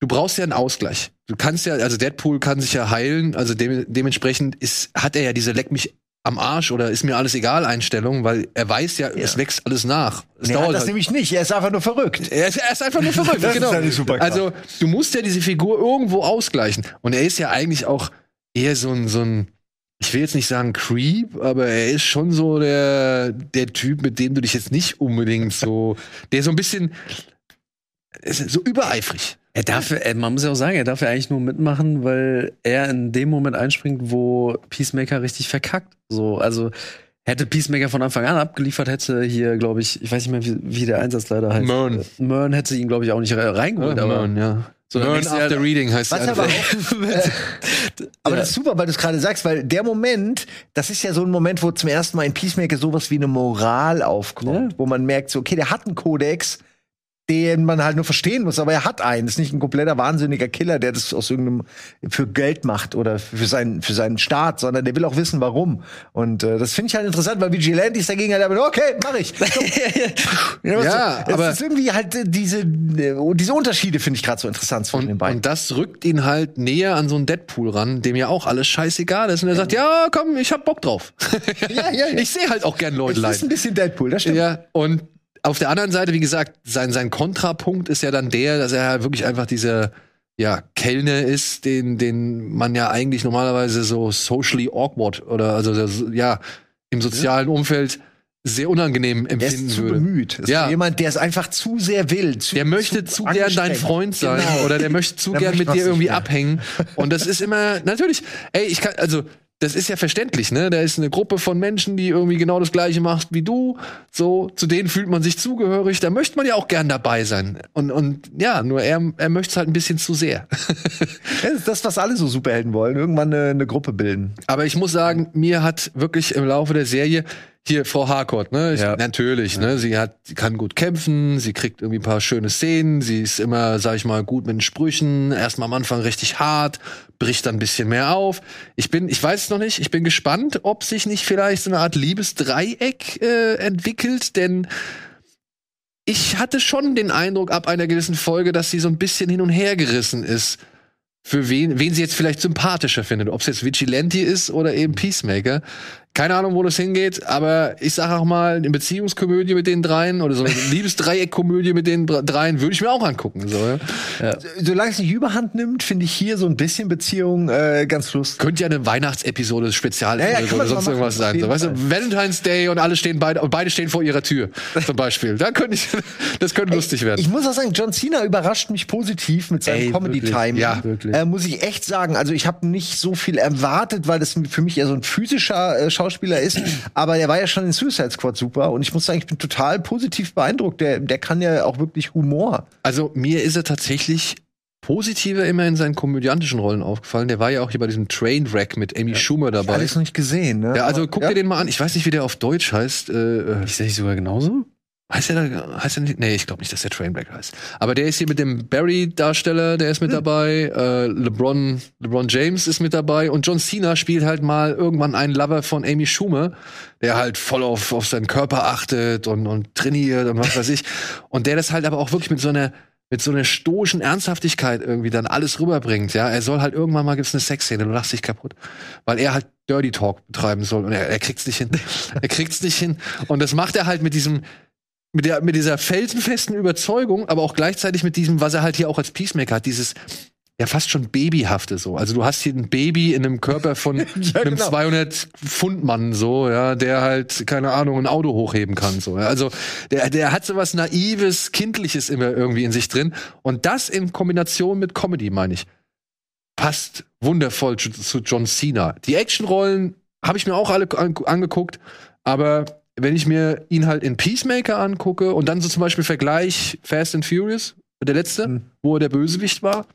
du brauchst ja einen Ausgleich. Du kannst ja, also Deadpool kann sich ja heilen, also de dementsprechend ist, hat er ja diese Leck mich am Arsch oder ist mir alles egal Einstellung, weil er weiß ja, es wächst alles nach. Es Er hat das halt. nämlich nicht. Er ist einfach nur verrückt. Er ist, er ist einfach nur [LAUGHS] verrückt, Das ist genau. eine Superkraft. also, du musst ja diese Figur irgendwo ausgleichen. Und er ist ja eigentlich auch eher so ein, so ein, ich will jetzt nicht sagen Creep, aber er ist schon so der, der Typ, mit dem du dich jetzt nicht unbedingt so, der so ein bisschen, ist so übereifrig. Er darf, äh, man muss ja auch sagen, er darf ja eigentlich nur mitmachen, weil er in dem Moment einspringt, wo Peacemaker richtig verkackt. So, also hätte Peacemaker von Anfang an abgeliefert, hätte hier, glaube ich, ich weiß nicht mehr, wie, wie der Einsatzleiter heißt. Mern. Äh, Mern hätte ihn, glaube ich, auch nicht re- reingeholt. aber Mern, ja. So, Learn after ja- reading heißt Was aber auch, äh, aber Ja. das ist super, weil du es gerade sagst, weil der Moment, das ist ja so ein Moment, wo zum ersten Mal in Peacemaker sowas wie eine Moral aufkommt, Ja. wo man merkt, so, okay, der hat einen Kodex, den man halt nur verstehen muss, aber er hat einen. Das ist nicht ein kompletter wahnsinniger Killer, der das aus irgendeinem für Geld macht oder für seinen für seinen Staat, sondern der will auch wissen, warum. Und äh, das finde ich halt interessant, weil Vigilantes dagegen halt okay, mach ich. [LAUGHS] ja, Ja, es aber- ist irgendwie halt äh, diese äh, diese Unterschiede finde ich gerade so interessant zwischen den beiden. und das rückt ihn halt näher an so einen Deadpool ran, dem ja auch alles scheißegal ist. Und er sagt, ja, komm, ich hab Bock drauf. Ja, ja, ja. [LAUGHS] Ich sehe halt auch gern Leute Es ist ein leiden. bisschen Deadpool, das stimmt. Ja, und auf der anderen Seite, wie gesagt, sein, sein Kontrapunkt ist ja dann der, dass er halt wirklich einfach dieser ja, Kellner ist, den, den man ja eigentlich normalerweise so socially awkward oder also so- ja, im sozialen Umfeld sehr unangenehm Er ist empfinden zu würde. bemüht. Das Ja. ist jemand, der es einfach zu sehr will. Zu, Der möchte zu, gern dein. Freund sein Genau. oder der möchte zu [LAUGHS] Der gern möchte mit dir irgendwie mehr. abhängen. Und das ist immer, natürlich, ey, ich kann, also, das ist ja verständlich, ne? Da ist eine Gruppe von Menschen, die irgendwie genau das Gleiche macht wie du. So, zu denen fühlt man sich zugehörig. Da möchte man ja auch gern dabei sein. Und, und ja, nur er, er möchte es halt ein bisschen zu sehr. [LAUGHS] Das ist das, was alle so Superhelden wollen. Irgendwann eine, eine Gruppe bilden. Aber ich muss sagen, mir hat wirklich im Laufe der Serie hier Frau Harcourt, ne? Ich, Ja. Natürlich, ne? Sie hat, sie kann gut kämpfen, sie kriegt irgendwie ein paar schöne Szenen, sie ist immer, sag ich mal, gut mit den Sprüchen, erstmal am Anfang richtig hart, bricht dann ein bisschen mehr auf. Ich bin, ich weiß es noch nicht, ich bin gespannt, ob sich nicht vielleicht so eine Art Liebesdreieck äh, entwickelt, denn ich hatte schon den Eindruck ab einer gewissen Folge, dass sie so ein bisschen hin und her gerissen ist. Für wen, wen sie jetzt vielleicht sympathischer findet. Ob es jetzt Vigilante ist oder eben Peacemaker. Keine Ahnung, wo das hingeht, aber ich sage auch mal, eine Beziehungskomödie mit den dreien oder so eine [LAUGHS] Liebesdreieckkomödie mit den dr- dreien würde ich mir auch angucken. So, ja. Solange es nicht überhand nimmt, finde ich hier so ein bisschen Beziehung äh, ganz lustig. Könnte ja eine Weihnachtsepisode, Spezial Ja, ja, oder sonst irgendwas sein. So, weißt du. Valentine's Day und alle stehen beide und beide stehen vor ihrer Tür, [LAUGHS] zum Beispiel. Da könnte ich, das könnte lustig werden. Ich muss auch sagen, John Cena überrascht mich positiv mit seinem Ey, Comedy wirklich. Time. Ja, wirklich. Äh, muss ich echt sagen. Also ich habe nicht so viel erwartet, weil das für mich eher so ein physischer äh, Schauspieler ist. Aber der war ja schon in Suicide Squad super. Und ich muss sagen, ich bin total positiv beeindruckt. Der, der kann ja auch wirklich Humor. Also mir ist er tatsächlich positiver immer in seinen komödiantischen Rollen aufgefallen. Der war ja auch hier bei diesem Trainwreck mit Amy Schumer dabei. Alles noch nicht gesehen, ne? Ja, also guck ja. dir den mal an. Ich weiß nicht, wie der auf Deutsch heißt. Äh, äh, Ist der nicht sogar genauso? Heißt der da, heißt der nicht? Nee, ich glaube nicht, dass der Trainwreck heißt. Aber der ist hier mit dem Barry-Darsteller, der ist Hm. mit dabei. Äh, LeBron, LeBron James ist mit dabei. Und John Cena spielt halt mal irgendwann einen Lover von Amy Schumer, der halt voll auf, auf seinen Körper achtet und, und trainiert und was weiß ich. Und der das halt aber auch wirklich mit so einer mit so einer stoischen Ernsthaftigkeit irgendwie dann alles rüberbringt, ja. Er soll halt irgendwann mal gibt's eine Sexszene, du lachst dich kaputt, weil er halt Dirty Talk betreiben soll und er, er kriegt's nicht hin. [LAUGHS] er kriegt's nicht hin und das macht er halt mit diesem mit der mit dieser felsenfesten Überzeugung, aber auch gleichzeitig mit diesem, was er halt hier auch als Peacemaker hat, dieses ja fast schon babyhafte so. Also du hast hier ein Baby in einem Körper von [LAUGHS] einem genau. 200 Pfund Mann so, ja, der halt keine Ahnung ein Auto hochheben kann so. Ja. Also der der hat so was naives, kindliches immer irgendwie in sich drin und das in Kombination mit Comedy meine ich passt wundervoll zu, zu John Cena. Die Actionrollen habe ich mir auch alle an, angeguckt, aber wenn ich mir ihn halt in Peacemaker angucke und dann so zum Beispiel Vergleich Fast and Furious, der letzte, Hm. wo er der Bösewicht war,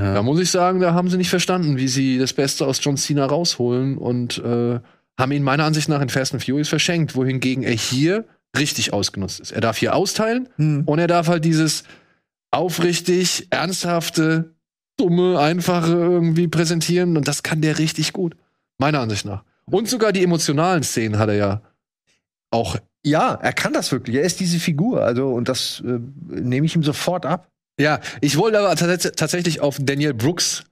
da muss ich sagen, da haben sie nicht verstanden, wie sie das Beste aus John Cena rausholen und äh, haben ihn meiner Ansicht nach in Fast and Furious verschenkt, wohingegen er hier richtig ausgenutzt ist. Er darf hier austeilen Hm. und er darf halt dieses aufrichtig, ernsthafte, dumme, einfache irgendwie präsentieren und das kann der richtig gut. Meiner Ansicht nach. Und sogar die emotionalen Szenen hat er ja auch. Ja, er kann das wirklich. Er ist diese Figur. Also, und das äh, nehme ich ihm sofort ab. Ja, ich wollte aber tats tatsächlich auf Daniel Brooks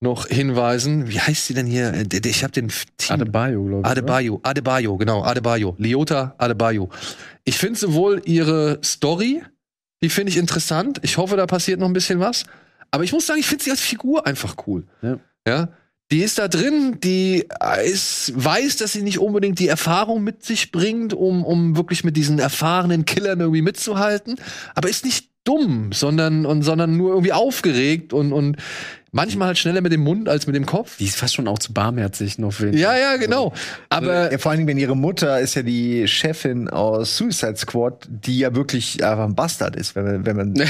noch hinweisen. Wie heißt sie denn hier? Ich habe den Team- Adebayo, glaube ich. oder? Adebayo, Adebayo, genau, Adebayo, Liota Adebayo. Ich finde sowohl ihre Story, die finde ich interessant. Ich hoffe, da passiert noch ein bisschen was. Aber ich muss sagen, ich finde sie als Figur einfach cool. Ja. ja. Die ist da drin, die ist, weiß, dass sie nicht unbedingt die Erfahrung mit sich bringt, um, um wirklich mit diesen erfahrenen Killern irgendwie mitzuhalten, aber ist nicht dumm, sondern, und, sondern nur irgendwie aufgeregt und, und manchmal halt schneller mit dem Mund als mit dem Kopf. Die ist fast schon auch zu barmherzig noch für Ja, ja, genau. Aber ja, vor allen Dingen, wenn ihre Mutter ist ja die Chefin aus Suicide Squad, die ja wirklich einfach ein Bastard ist, wenn man, wenn man [LAUGHS] die,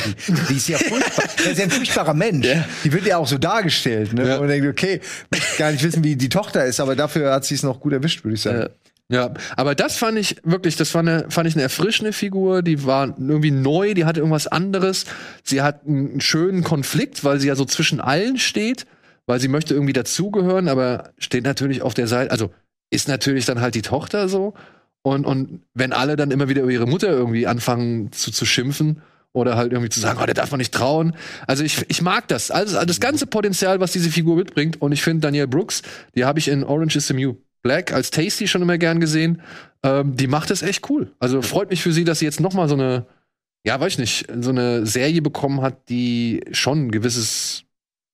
die ist ja furchtbar, das ist ja ein furchtbarer Mensch. Die wird ja auch so dargestellt, ne? Ja. Und man denkt, okay, gar nicht wissen, wie die Tochter ist, aber dafür hat sie es noch gut erwischt, würde ich sagen. Äh, Ja, aber das fand ich wirklich, das war eine, fand ich eine erfrischende Figur, die war irgendwie neu, die hatte irgendwas anderes. Sie hat einen schönen Konflikt, weil sie ja so zwischen allen steht, weil sie möchte irgendwie dazugehören, aber steht natürlich auf der Seite, also ist natürlich dann halt die Tochter so. Und, und wenn alle dann immer wieder über ihre Mutter irgendwie anfangen zu, zu schimpfen oder halt irgendwie zu sagen, oh, der darf man nicht trauen. Also ich, ich mag das. Also das ganze Potenzial, was diese Figur mitbringt. Und ich finde Danielle Brooks, die habe ich in Orange is the New Black als Tasty schon immer gern gesehen. Ähm, die macht es echt cool. Also freut mich für sie, dass sie jetzt noch mal so eine, ja, weiß ich nicht, so eine Serie bekommen hat, die schon ein gewisses,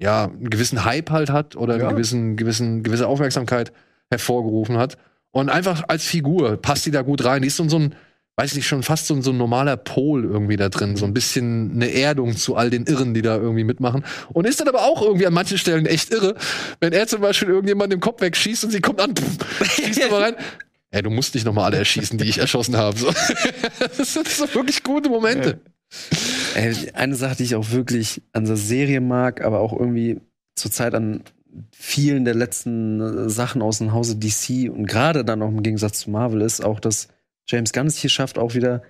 ja, einen gewissen Hype halt hat oder Ja. eine gewissen, gewissen, gewisse Aufmerksamkeit hervorgerufen hat. Und einfach als Figur passt die da gut rein. Die ist so, so ein, weiß ich nicht, schon fast so ein, so ein normaler Pol irgendwie da drin. So ein bisschen eine Erdung zu all den Irren, die da irgendwie mitmachen. Und ist dann aber auch irgendwie an manchen Stellen echt irre, wenn er zum Beispiel irgendjemand den Kopf wegschießt und sie kommt an, pff, schießt aber rein. [LAUGHS] Ey, du musst nicht noch mal alle erschießen, die ich erschossen habe. So. [LAUGHS] Das sind so wirklich gute Momente. Ey, eine Sache, die ich auch wirklich an der Serie mag, aber auch irgendwie zurzeit an vielen der letzten äh, Sachen aus dem Hause DC und gerade dann auch im Gegensatz zu Marvel ist, auch dass James Gunn es hier schafft, auch wieder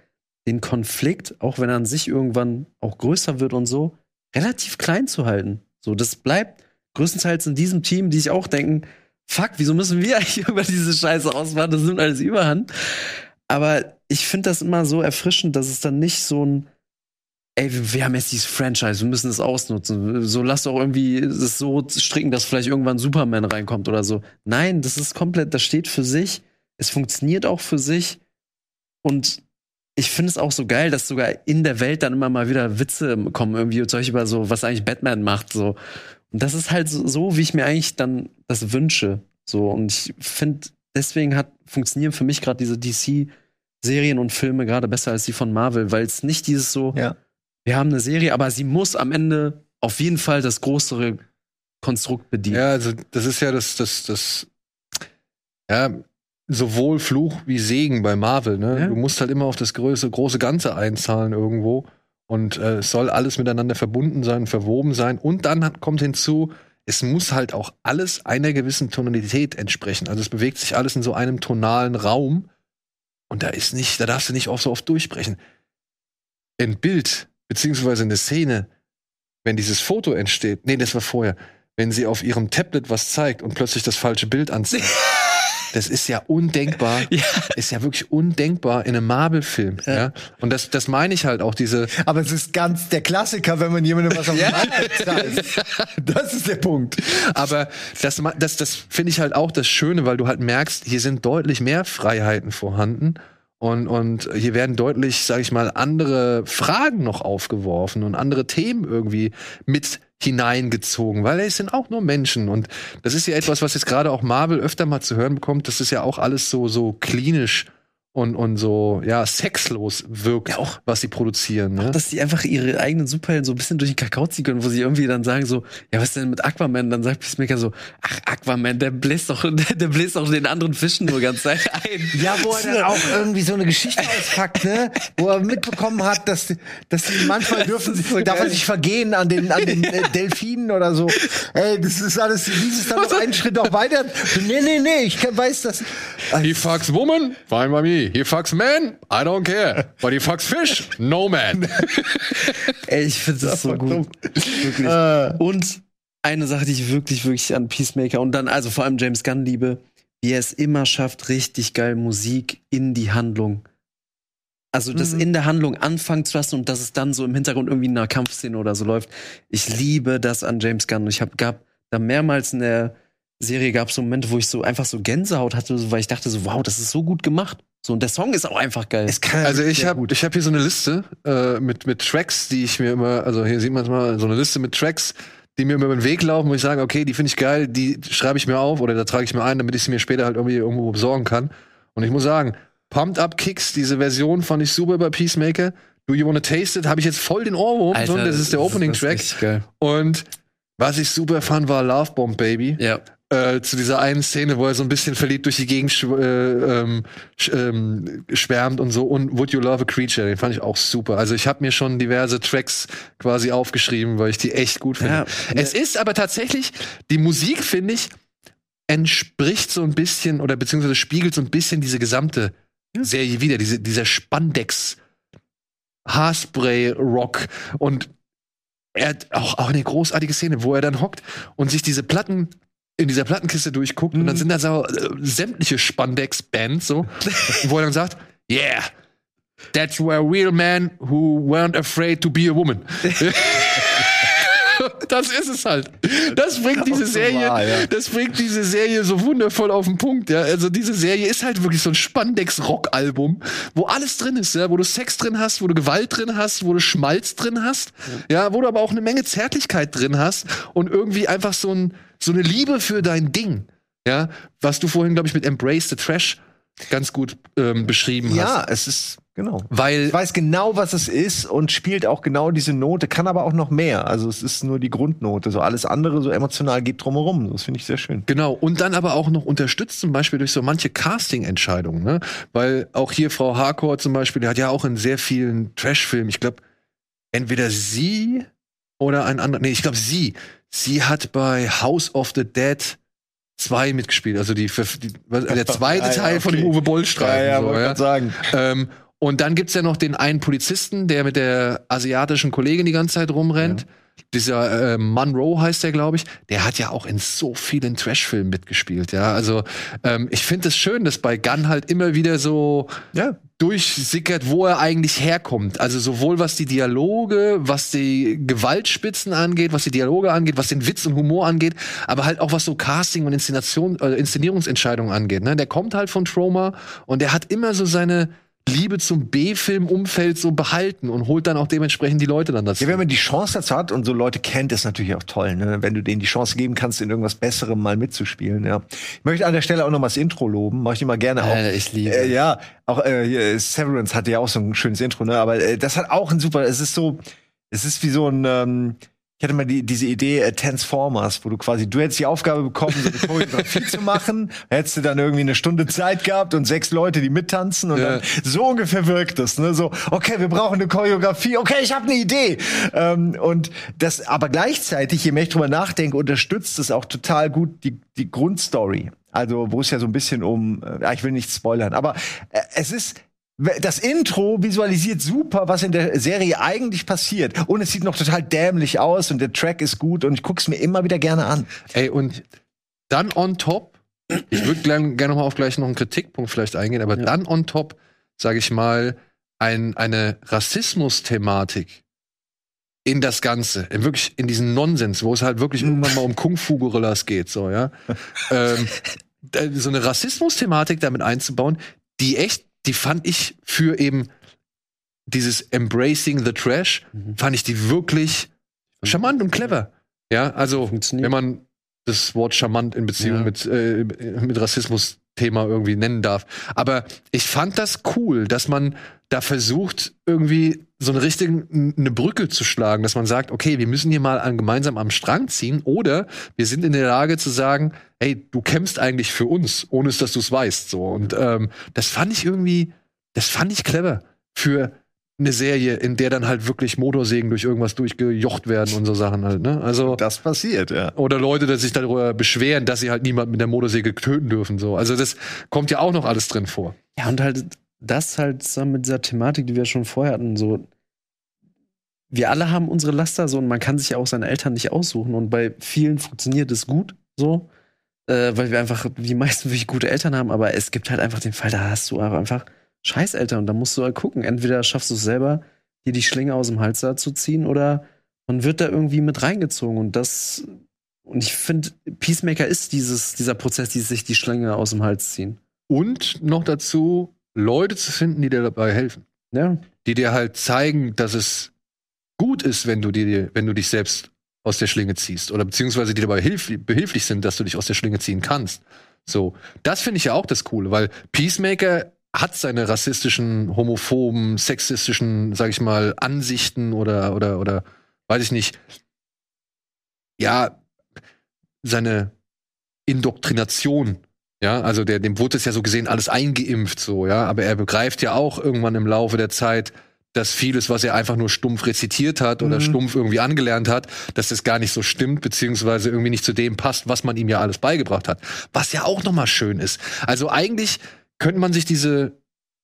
den Konflikt, auch wenn er an sich irgendwann auch größer wird und so, relativ klein zu halten. So, das bleibt größtenteils in diesem Team, die sich auch denken, fuck, wieso müssen wir [LAUGHS] eigentlich über diese Scheiße ausmachen? Das nimmt alles überhand. Aber ich finde das immer so erfrischend, dass es dann nicht so ein ey, wir, haben jetzt dieses Franchise, wir müssen es ausnutzen. So lass doch irgendwie es so stricken, dass vielleicht irgendwann Superman reinkommt oder so. Nein, das ist komplett, das steht für sich. Es funktioniert auch für sich. Und ich finde es auch so geil, dass sogar in der Welt dann immer mal wieder Witze kommen, irgendwie Beispiel über so, was eigentlich Batman macht. So. Und das ist halt so, so, wie ich mir eigentlich dann das wünsche. So. Und ich finde, deswegen hat funktionieren für mich gerade diese DC-Serien und Filme gerade besser als die von Marvel, weil es nicht dieses so, Ja. wir haben eine Serie, aber sie muss am Ende auf jeden Fall das größere Konstrukt bedienen. Ja, also das ist ja das, das, das, ja, sowohl Fluch wie Segen bei Marvel, ne? Ja. Du musst halt immer auf das große, große Ganze einzahlen irgendwo. Und äh, es soll alles miteinander verbunden sein, verwoben sein. Und dann hat, kommt hinzu, es muss halt auch alles einer gewissen Tonalität entsprechen. Also es bewegt sich alles in so einem tonalen Raum. Und da ist nicht, da darfst du nicht auch so oft durchbrechen. Ein Bild, beziehungsweise eine Szene, wenn dieses Foto entsteht, nee, das war vorher, wenn sie auf ihrem Tablet was zeigt und plötzlich das falsche Bild anzeigt. [LAUGHS] Das ist ja undenkbar. [LAUGHS] Ja. Ist ja wirklich undenkbar in einem Marvel-Film. Ja. Und das, das meine ich halt auch, diese, Aber es ist ganz der Klassiker, wenn man jemandem was auf [LAUGHS] den. Das ist der Punkt. Aber das, das, das finde ich halt auch das Schöne, weil du halt merkst, hier sind deutlich mehr Freiheiten vorhanden. Und, und hier werden deutlich, sage ich mal, andere Fragen noch aufgeworfen und andere Themen irgendwie mit hineingezogen, weil es sind auch nur Menschen. Und das ist ja etwas, was jetzt gerade auch Marvel öfter mal zu hören bekommt. Das ist ja auch alles so, so klinisch und, und so, ja, sexlos wirkt, Ja, auch- was sie produzieren. Ne? Dass die einfach ihre eigenen Superhelden so ein bisschen durch den Kakao ziehen können, wo sie irgendwie dann sagen so, ja, was ist denn mit Aquaman? Dann sagt Peacemaker so, ach, Aquaman, der bläst doch, der, [LAUGHS] der bläst doch den anderen Fischen nur ganz Zeit ein. [LAUGHS] Ja, wo er dann auch irgendwie so eine Geschichte auspackt, ne? Wo er mitbekommen hat, dass, dass sie manchmal [LAUGHS] dürfen, sie, darf er sich vergehen an den, an den äh, Delfinen oder so. Ey, das ist alles, dieses dann noch einen Schritt auch weiter. Nee, nee, nee, ich weiß das. He fucks woman, fine by He fucks man, I don't care. But he fucks fish, no man. [LAUGHS] Ey, ich finde das so gut. Wirklich. Äh, Und eine Sache, die ich wirklich, wirklich an Peacemaker und dann, also vor allem James Gunn liebe, wie er es immer schafft, richtig geil Musik in die Handlung Also das Mhm. in der Handlung anfangen zu lassen und dass es dann so im Hintergrund irgendwie in einer Kampfszene oder so läuft. Ich liebe das an James Gunn. Und ich habe gab da mehrmals in der Serie gab es so Momente, wo ich so einfach so Gänsehaut hatte, so, weil ich dachte so, wow, das ist so gut gemacht. So und der Song ist auch einfach geil. Es kann Also ich habe gut. ich hab hier so eine Liste äh, mit, mit Tracks, die ich mir immer, also hier sieht man es mal, so eine Liste mit Tracks, die mir immer über den Weg laufen, wo ich sage, okay, die finde ich geil, die schreibe ich mir auf oder da trage ich mir ein, damit ich sie mir später halt irgendwie irgendwo besorgen kann. Und ich muss sagen, Pumped Up Kicks, diese Version fand ich super bei Peacemaker. Do You Wanna Taste It, habe ich jetzt voll den Ohrwurm. so, das ist der Opening Track. Und was ich super fand, war Love Bomb Baby. Ja. Äh, zu dieser einen Szene, wo er so ein bisschen verliebt durch die Gegend schw äh, ähm, sch ähm, schwärmt und so. Und Would You Love a Creature, den fand ich auch super. Also ich habe mir schon diverse Tracks quasi aufgeschrieben, weil ich die echt gut finde. Ja. Es ist aber tatsächlich, die Musik, finde ich, entspricht so ein bisschen oder beziehungsweise spiegelt so ein bisschen diese gesamte Serie wieder, diese, dieser Spandex Haarspray-Rock und er hat auch, auch eine großartige Szene, wo er dann hockt und sich diese Platten in dieser Plattenkiste durchguckt und dann sind da so äh, sämtliche Spandex-Bands so, [LAUGHS] wo er dann sagt, yeah, that's where real men who weren't afraid to be a woman. [LAUGHS] das ist es halt. Das bringt [LAUGHS] diese Serie, ja. das bringt diese Serie so wundervoll auf den Punkt. Ja, also diese Serie ist halt wirklich so ein Spandex-Rock-Album, wo alles drin ist, ja, wo du Sex drin hast, wo du Gewalt drin hast, wo du Schmalz drin hast, ja, wo du aber auch eine Menge Zärtlichkeit drin hast und irgendwie einfach so ein so eine Liebe für dein Ding, ja, was du vorhin glaube ich mit Embrace the Trash ganz gut ähm, beschrieben Ja, hast, es ist, genau. weil Ich weiß genau, was es ist und spielt auch genau diese Note, kann aber auch noch mehr. Also es ist nur die Grundnote. So alles andere, so emotional geht drumherum. Das finde ich sehr schön. Genau, und dann aber auch noch unterstützt zum Beispiel durch so manche Casting-Entscheidungen, ne? Weil auch hier Frau Harcourt zum Beispiel, die hat ja auch in sehr vielen Trash-Filmen, ich glaube, entweder sie oder ein anderer, nee, ich glaube sie. Sie hat bei House of the Dead 2 mitgespielt, also die, die der [LAUGHS] zweite Ja, ja, Teil von dem okay. Uwe Boll-Streifen. so, wollte ja. grad sagen. Ähm, und dann gibt's ja noch den einen Polizisten, der mit der asiatischen Kollegin die ganze Zeit rumrennt. Dieser äh, Monroe heißt der, glaube ich. Der hat ja auch in so vielen Trash-Filmen mitgespielt. Ja, also ähm, ich finde es schön, dass bei Gunn halt immer wieder so Ja. durchsickert, wo er eigentlich herkommt. Also sowohl was die Dialoge, was die Gewaltspitzen angeht, was die Dialoge angeht, was den Witz und Humor angeht, aber halt auch was so Casting und Inszenation, äh, Inszenierungsentscheidungen angeht. Ne? Der kommt halt von Trauma und der hat immer so seine Liebe zum B-Film-Umfeld so behalten und holt dann auch dementsprechend die Leute dann dazu. Ja, wenn man die Chance dazu hat und so Leute kennt, ist natürlich auch toll, ne? wenn du denen die Chance geben kannst, in irgendwas Besserem mal mitzuspielen. Ja. Ich möchte an der Stelle auch noch mal das Intro loben, mache ich immer gerne auch. Alter, ich liebe. Äh, ja, auch äh, Severance hatte ja auch so ein schönes Intro, ne? Aber äh, das hat auch ein super. Es ist so, es ist wie so ein. Ähm, ich hatte mal die, diese Idee äh, Transformers, wo du quasi, du hättest die Aufgabe bekommen, so eine Choreografie zu machen, [LAUGHS] hättest du dann irgendwie eine Stunde Zeit gehabt und sechs Leute, die mittanzen und Ja. dann so ungefähr wirkt es, ne? So, okay, wir brauchen eine Choreografie, okay, ich habe eine Idee. Ähm, und das, aber gleichzeitig, je mehr ich drüber nachdenke, unterstützt es auch total gut die, die Grundstory. Also, wo es ja so ein bisschen um, äh, ja, ich will nicht spoilern, aber äh, es ist das Intro visualisiert super, was in der Serie eigentlich passiert. Und es sieht noch total dämlich aus und der Track ist gut und ich guck's mir immer wieder gerne an. Ey, und dann on top, ich würde gerne gern noch mal auf gleich noch einen Kritikpunkt vielleicht eingehen, aber Ja. dann on top, sage ich mal, ein, eine Rassismus-Thematik in das Ganze, in wirklich in diesen Nonsens, wo es halt wirklich irgendwann mal um Kung-Fu-Gorillas geht, so, ja. [LAUGHS] ähm, so eine Rassismus-Thematik damit einzubauen, die echt, die fand ich für eben dieses Embracing the Trash, Mhm. fand ich die wirklich charmant und clever. Ja, also wenn man das Wort charmant in Beziehung Ja. mit, äh, mit Rassismus-Thema irgendwie nennen darf. Aber ich fand das cool, dass man da versucht, irgendwie so eine richtige eine Brücke zu schlagen, dass man sagt, okay, wir müssen hier mal an, gemeinsam am Strang ziehen oder wir sind in der Lage zu sagen, hey, du kämpfst eigentlich für uns, ohne dass du es weißt. So. Und ähm, das fand ich irgendwie, das fand ich clever für eine Serie, in der dann halt wirklich Motorsägen durch irgendwas durchgejocht werden und so Sachen halt, ne? Also Das passiert, ja. oder Leute, die sich darüber beschweren, dass sie halt niemand mit der Motorsäge töten dürfen. So. Also das kommt ja auch noch alles drin vor. Ja, und halt das halt mit dieser Thematik, die wir schon vorher hatten, so. Wir alle haben unsere Laster so und man kann sich ja auch seine Eltern nicht aussuchen und bei vielen funktioniert es gut so, äh, weil wir einfach die meisten wirklich gute Eltern haben, aber es gibt halt einfach den Fall, da hast du einfach Scheißeltern. Und da musst du halt gucken. Entweder schaffst du es selber, dir die Schlinge aus dem Hals da zu ziehen, oder man wird da irgendwie mit reingezogen. Und das, und ich finde, Peacemaker ist dieses, dieser Prozess, die sich die Schlinge aus dem Hals ziehen. Und noch dazu, Leute zu finden, die dir dabei helfen. Ja. Die dir halt zeigen, dass es gut ist, wenn du dir, wenn du dich selbst aus der Schlinge ziehst. Oder beziehungsweise die dabei hilf behilflich sind, dass du dich aus der Schlinge ziehen kannst. So. Das finde ich ja auch das Coole, weil Peacemaker hat seine rassistischen, homophoben, sexistischen, sag ich mal, Ansichten oder, oder, oder, weiß ich nicht, ja, seine Indoktrination. Ja, also der, dem wurde es ja so gesehen alles eingeimpft, so, ja, aber er begreift ja auch irgendwann im Laufe der Zeit, dass vieles, was er einfach nur stumpf rezitiert hat oder Mhm. stumpf irgendwie angelernt hat, dass das gar nicht so stimmt, beziehungsweise irgendwie nicht zu dem passt, was man ihm ja alles beigebracht hat. Was ja auch nochmal schön ist. Also eigentlich könnte man sich diese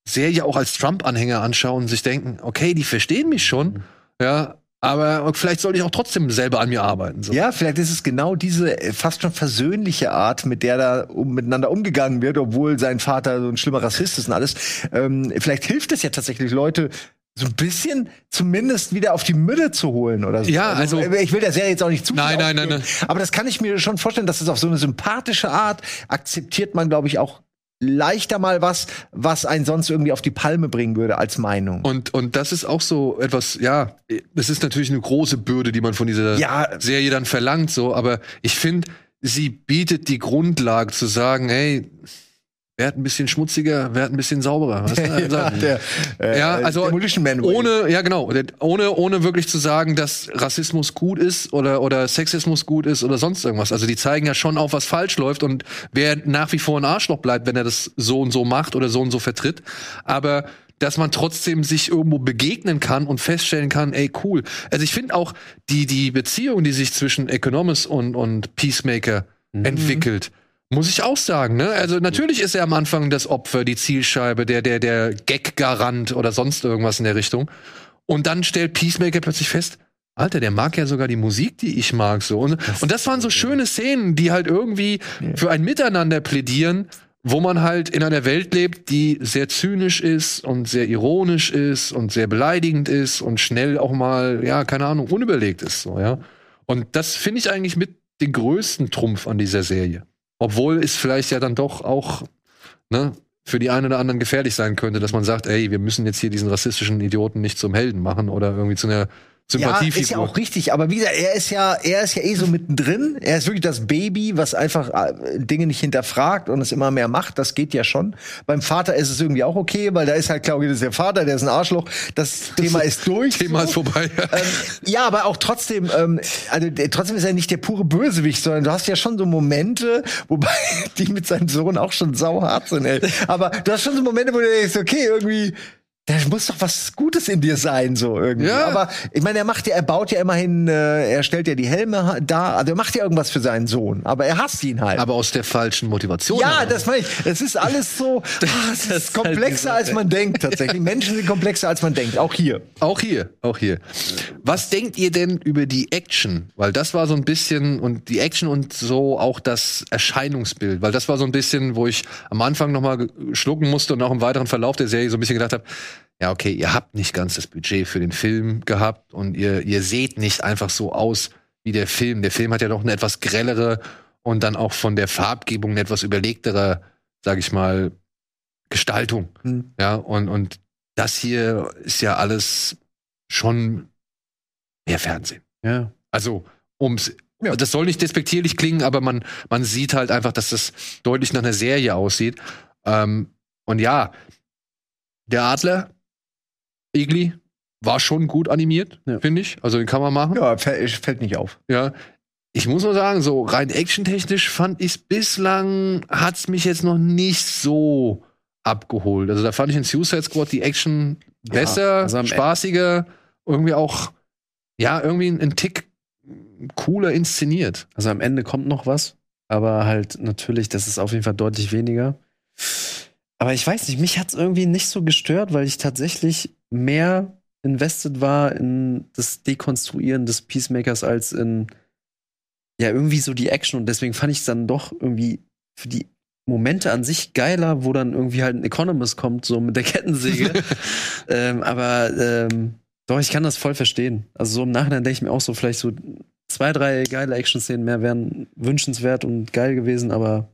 Serie auch als Trump-Anhänger anschauen und sich denken, okay, die verstehen mich schon, ja, aber vielleicht sollte ich auch trotzdem selber an mir arbeiten. So. Ja, vielleicht ist es genau diese äh, fast schon versöhnliche Art, mit der da um, miteinander umgegangen wird, obwohl sein Vater so ein schlimmer Rassist ist und alles. Ähm, vielleicht hilft es ja tatsächlich, Leute so ein bisschen zumindest wieder auf die Mülle zu holen oder so. Ja, also- ich will der Serie jetzt auch nicht zu Nein, nein, nein, aufführen, Aber das kann ich mir schon vorstellen, dass es auf so eine sympathische Art akzeptiert man, glaube ich, auch leichter mal was, was einen sonst irgendwie auf die Palme bringen würde als Meinung. Und, und das ist auch so etwas, ja, das ist natürlich eine große Bürde, die man von dieser Ja. Serie dann verlangt, so, aber ich finde, sie bietet die Grundlage zu sagen, hey, wer hat ein bisschen schmutziger, wer hat ein bisschen sauberer. Weißt du? [LAUGHS] Also, ja, der, äh, Ja, also ohne, ja genau, ohne, ohne wirklich zu sagen, dass Rassismus gut ist oder, oder Sexismus gut ist oder sonst irgendwas. Also die zeigen ja schon auf, was falsch läuft und wer nach wie vor ein Arschloch bleibt, wenn er das so und so macht oder so und so vertritt. Aber dass man trotzdem sich irgendwo begegnen kann und feststellen kann, ey, cool. Also ich finde auch die, die Beziehung, die sich zwischen Economist und, und Peacemaker entwickelt, muss ich auch sagen, ne? Also natürlich ist er am Anfang das Opfer, die Zielscheibe, der, der, der Gag-Garant oder sonst irgendwas in der Richtung. Und dann stellt Peacemaker plötzlich fest, Alter, der mag ja sogar die Musik, die ich mag, so. Und das, und das waren so schöne Szenen, die halt irgendwie für ein Miteinander plädieren, wo man halt in einer Welt lebt, die sehr zynisch ist und sehr ironisch ist und sehr beleidigend ist und schnell auch mal, ja, keine Ahnung, unüberlegt ist, so, ja. Und das finde ich eigentlich mit den größten Trumpf an dieser Serie. Obwohl es vielleicht ja dann doch auch ne, für die einen oder anderen gefährlich sein könnte, dass man sagt, ey, wir müssen jetzt hier diesen rassistischen Idioten nicht zum Helden machen oder irgendwie zu einer Ja, Sympathiefigur. ist ja auch richtig, aber wie gesagt, er ist ja, er ist ja eh so mittendrin. Er ist wirklich das Baby, was einfach äh, Dinge nicht hinterfragt und es immer mehr macht. Das geht ja schon. Beim Vater ist es irgendwie auch okay, weil da ist halt Claudia, das ist der Vater, der ist ein Arschloch. Das Thema ist durch. Thema so. ist vorbei. Ähm, ja, aber auch trotzdem, ähm, also der, trotzdem ist er nicht der pure Bösewicht, sondern du hast ja schon so Momente, [LAUGHS] wobei die mit seinem Sohn auch schon sauhart sind, ey. Aber du hast schon so Momente, wo du denkst, okay, irgendwie. Da muss doch was Gutes in dir sein, so irgendwie. Ja. Aber ich meine, er macht ja, er baut ja immerhin, äh, er stellt ja die Helme da, also er macht ja irgendwas für seinen Sohn, aber er hasst ihn halt. aber aus der falschen Motivation. ja, heraus. das meine ich. Es ist alles so, [LAUGHS] ah, es das ist halt komplexer, als Sache. man denkt, tatsächlich. Menschen sind komplexer, als man denkt, auch hier. Auch hier, auch hier. Was denkt ihr denn über die Action? Weil das war so ein bisschen und die Action und so auch das Erscheinungsbild, weil das war so ein bisschen, wo ich am Anfang noch mal schlucken musste und auch im weiteren Verlauf der Serie so ein bisschen gedacht habe, ja, okay, ihr habt nicht ganz das Budget für den Film gehabt und ihr ihr seht nicht einfach so aus wie der Film. Der Film hat ja noch eine etwas grellere und dann auch von der Farbgebung eine etwas überlegtere, sag ich mal, Gestaltung. Hm. Ja, und, und das hier ist ja alles schon mehr Fernsehen. Ja. Also, ums, das soll nicht despektierlich klingen, aber man, man sieht halt einfach, dass das deutlich nach einer Serie aussieht. Ähm, und ja, der Adler, Igli, war schon gut animiert, Ja. finde ich. Also den kann man machen. Ja, fällt, fällt nicht auf. Ja. Ich muss nur sagen, so rein actiontechnisch fand ich bislang hat's mich jetzt noch nicht so abgeholt. Also da fand ich in Suicide Squad die Action besser, also am E- spaßiger, irgendwie auch ja, irgendwie ein, ein Tick cooler inszeniert. Also am Ende kommt noch was, aber halt natürlich, das ist auf jeden Fall deutlich weniger. Aber ich weiß nicht, mich hat's irgendwie nicht so gestört, weil ich tatsächlich mehr invested war in das Dekonstruieren des Peacemakers als in ja irgendwie so die Action und deswegen fand ich es dann doch irgendwie für die Momente an sich geiler, wo dann irgendwie halt ein Economist kommt, so mit der Kettensäge. [LAUGHS] ähm, aber ähm, doch, ich kann das voll verstehen. Also so im Nachhinein denke ich mir auch so, vielleicht so zwei, drei geile Action-Szenen mehr wären wünschenswert und geil gewesen, aber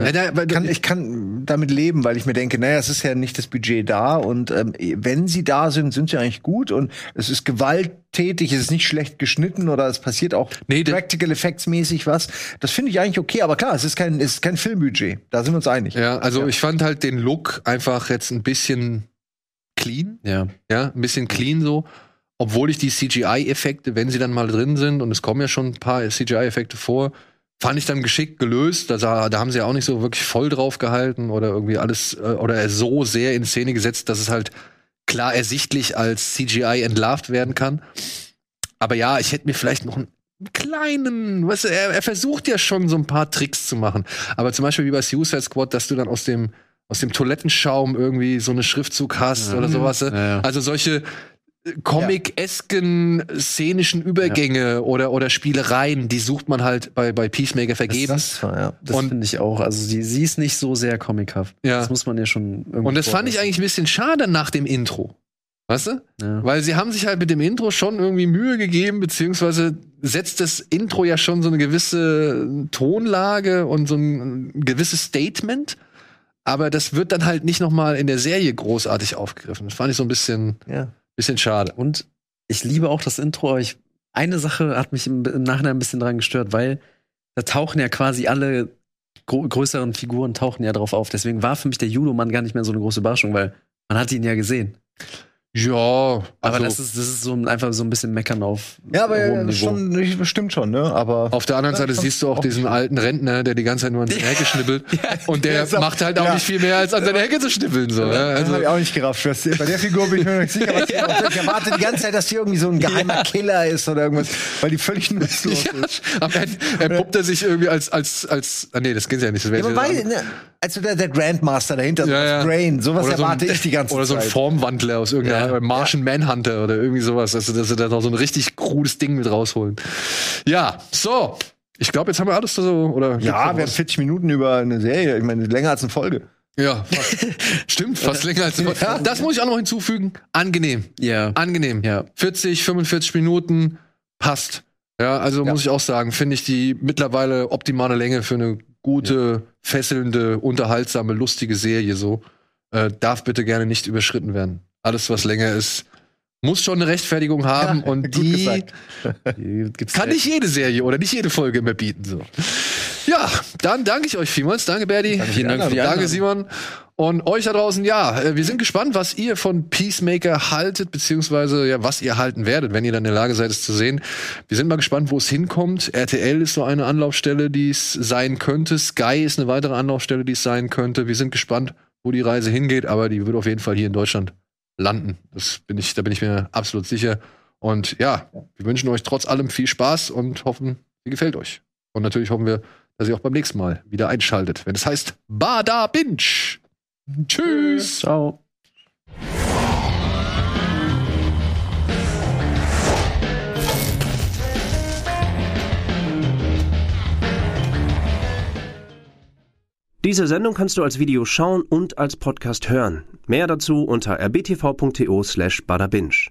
Ja, da, kann, ich kann damit leben, weil ich mir denke, naja, es ist ja nicht das Budget da und ähm, wenn sie da sind, sind sie eigentlich gut und es ist gewalttätig, es ist nicht schlecht geschnitten oder es passiert auch Nee, Practical Effects mäßig was. Das finde ich eigentlich okay, aber klar, es ist kein, es ist kein Filmbudget. Da sind wir uns einig. Ja, also Ja. ich fand halt den Look einfach jetzt ein bisschen clean. ja. Ja, ein bisschen clean so. Obwohl ich die CGI-Effekte, wenn sie dann mal drin sind, und es kommen ja schon ein paar CGI-Effekte vor, fand ich dann geschickt gelöst. Da, da haben sie ja auch nicht so wirklich voll drauf gehalten oder irgendwie alles, äh, oder so sehr in Szene gesetzt, dass es halt klar ersichtlich als CGI entlarvt werden kann. Aber ja, ich hätte mir vielleicht noch einen kleinen, weißt du, er, er versucht ja schon so ein paar Tricks zu machen. Aber zum Beispiel wie bei Suicide Squad, dass du dann aus dem, aus dem Toilettenschaum irgendwie so eine Schriftzug hast oder sowas. Ja, ja. Also solche äh, Comic-esken szenischen Übergänge oder, oder Spielereien, die sucht man halt bei, bei Peacemaker vergeben. Das, ja. Das finde ich auch. Also sie, sie ist nicht so sehr comichaft. Ja. Das muss man ja schon irgendwie Und das fand ich eigentlich ein bisschen schade nach dem Intro. Weißt du? Ja. Weil sie haben sich halt mit dem Intro schon irgendwie Mühe gegeben, beziehungsweise setzt das Intro ja schon so eine gewisse Tonlage und so ein gewisses Statement. Aber das wird dann halt nicht noch mal in der Serie großartig aufgegriffen. Das fand ich so ein bisschen, ja. Bisschen schade. Und ich liebe auch das Intro, aber ich, eine Sache hat mich im, im Nachhinein ein bisschen dran gestört, weil da tauchen ja quasi alle größeren Figuren tauchen ja drauf auf. Deswegen war für mich der Judo-Mann gar nicht mehr so eine große Überraschung, weil man hat ihn ja gesehen. Ja, Aber also das ist, das ist so ein, einfach so ein bisschen Meckern auf Ja, aber hohem ja, das schon, stimmt schon, ne? Aber Auf der anderen Ja, Seite siehst du auch auch diesen alten Rentner, der die ganze Zeit nur an seine Hecke schnippelt. Und der Der macht halt auch ja. nicht viel mehr, als an seine Hecke zu schnippeln. So, ja, Das also, habe ich auch nicht gerafft. Schwester. Bei der Figur bin ich mir nicht sicher. Was [LAUGHS] die- ich erwarte die ganze Zeit, dass die irgendwie so ein geheimer Killer ist oder irgendwas, weil die völlig nutzlos [LAUGHS] ja, ist. am Ende entpuppt er sich irgendwie als, als, als, ah, nee, das geht ja nicht. Das Ja, ne, also der, der Grandmaster dahinter, so Ja, ja. das Brain, sowas Oder so ein- erwarte ich die ganze [LAUGHS] Oder so ein Zeit. Formwandler aus irgendeiner Ja. Martian Manhunter oder irgendwie sowas. Also, dass sie da noch so ein richtig krudes Ding mit rausholen. Ja, so. Ich glaube, jetzt haben wir alles so, oder? ja, wir haben 40 Minuten über eine Serie. Ich meine, länger als eine Folge. Ja, fast. [LAUGHS] stimmt, fast länger als Ja. Das muss ich auch noch hinzufügen. Angenehm. Ja. Angenehm. Ja. 40, 45 Minuten passt. Ja, also Ja. muss ich auch sagen, finde ich die mittlerweile optimale Länge für eine gute, fesselnde, unterhaltsame, lustige Serie so. Äh, darf bitte gerne nicht überschritten werden. Alles, was länger ist, muss schon eine Rechtfertigung haben und gut die. [LAUGHS] Die kann ja- nicht jede Serie oder nicht jede Folge mehr bieten. So. Ja, dann danke ich euch vielmals. Danke, Berdi. Vielen Dank für die Danke. Simon. Und euch da draußen, ja, äh, wir sind gespannt, was ihr von Peacemaker haltet, beziehungsweise ja, was ihr halten werdet, wenn ihr dann in der Lage seid, es zu sehen. Wir sind mal gespannt, wo es hinkommt. RTL ist so eine Anlaufstelle, die es sein könnte. Sky ist eine weitere Anlaufstelle, die es sein könnte. Wir sind gespannt, wo die Reise hingeht, aber die wird auf jeden Fall hier in Deutschland landen. Das bin ich, da bin ich mir absolut sicher. Und ja, wir wünschen euch trotz allem viel Spaß und hoffen, sie gefällt euch. Und natürlich hoffen wir, dass ihr auch beim nächsten Mal wieder einschaltet, wenn es heißt Bada Binge. Tschüss. Ciao. Diese Sendung kannst du als Video schauen und als Podcast hören. Mehr dazu unter rbtv.to slash badabinch.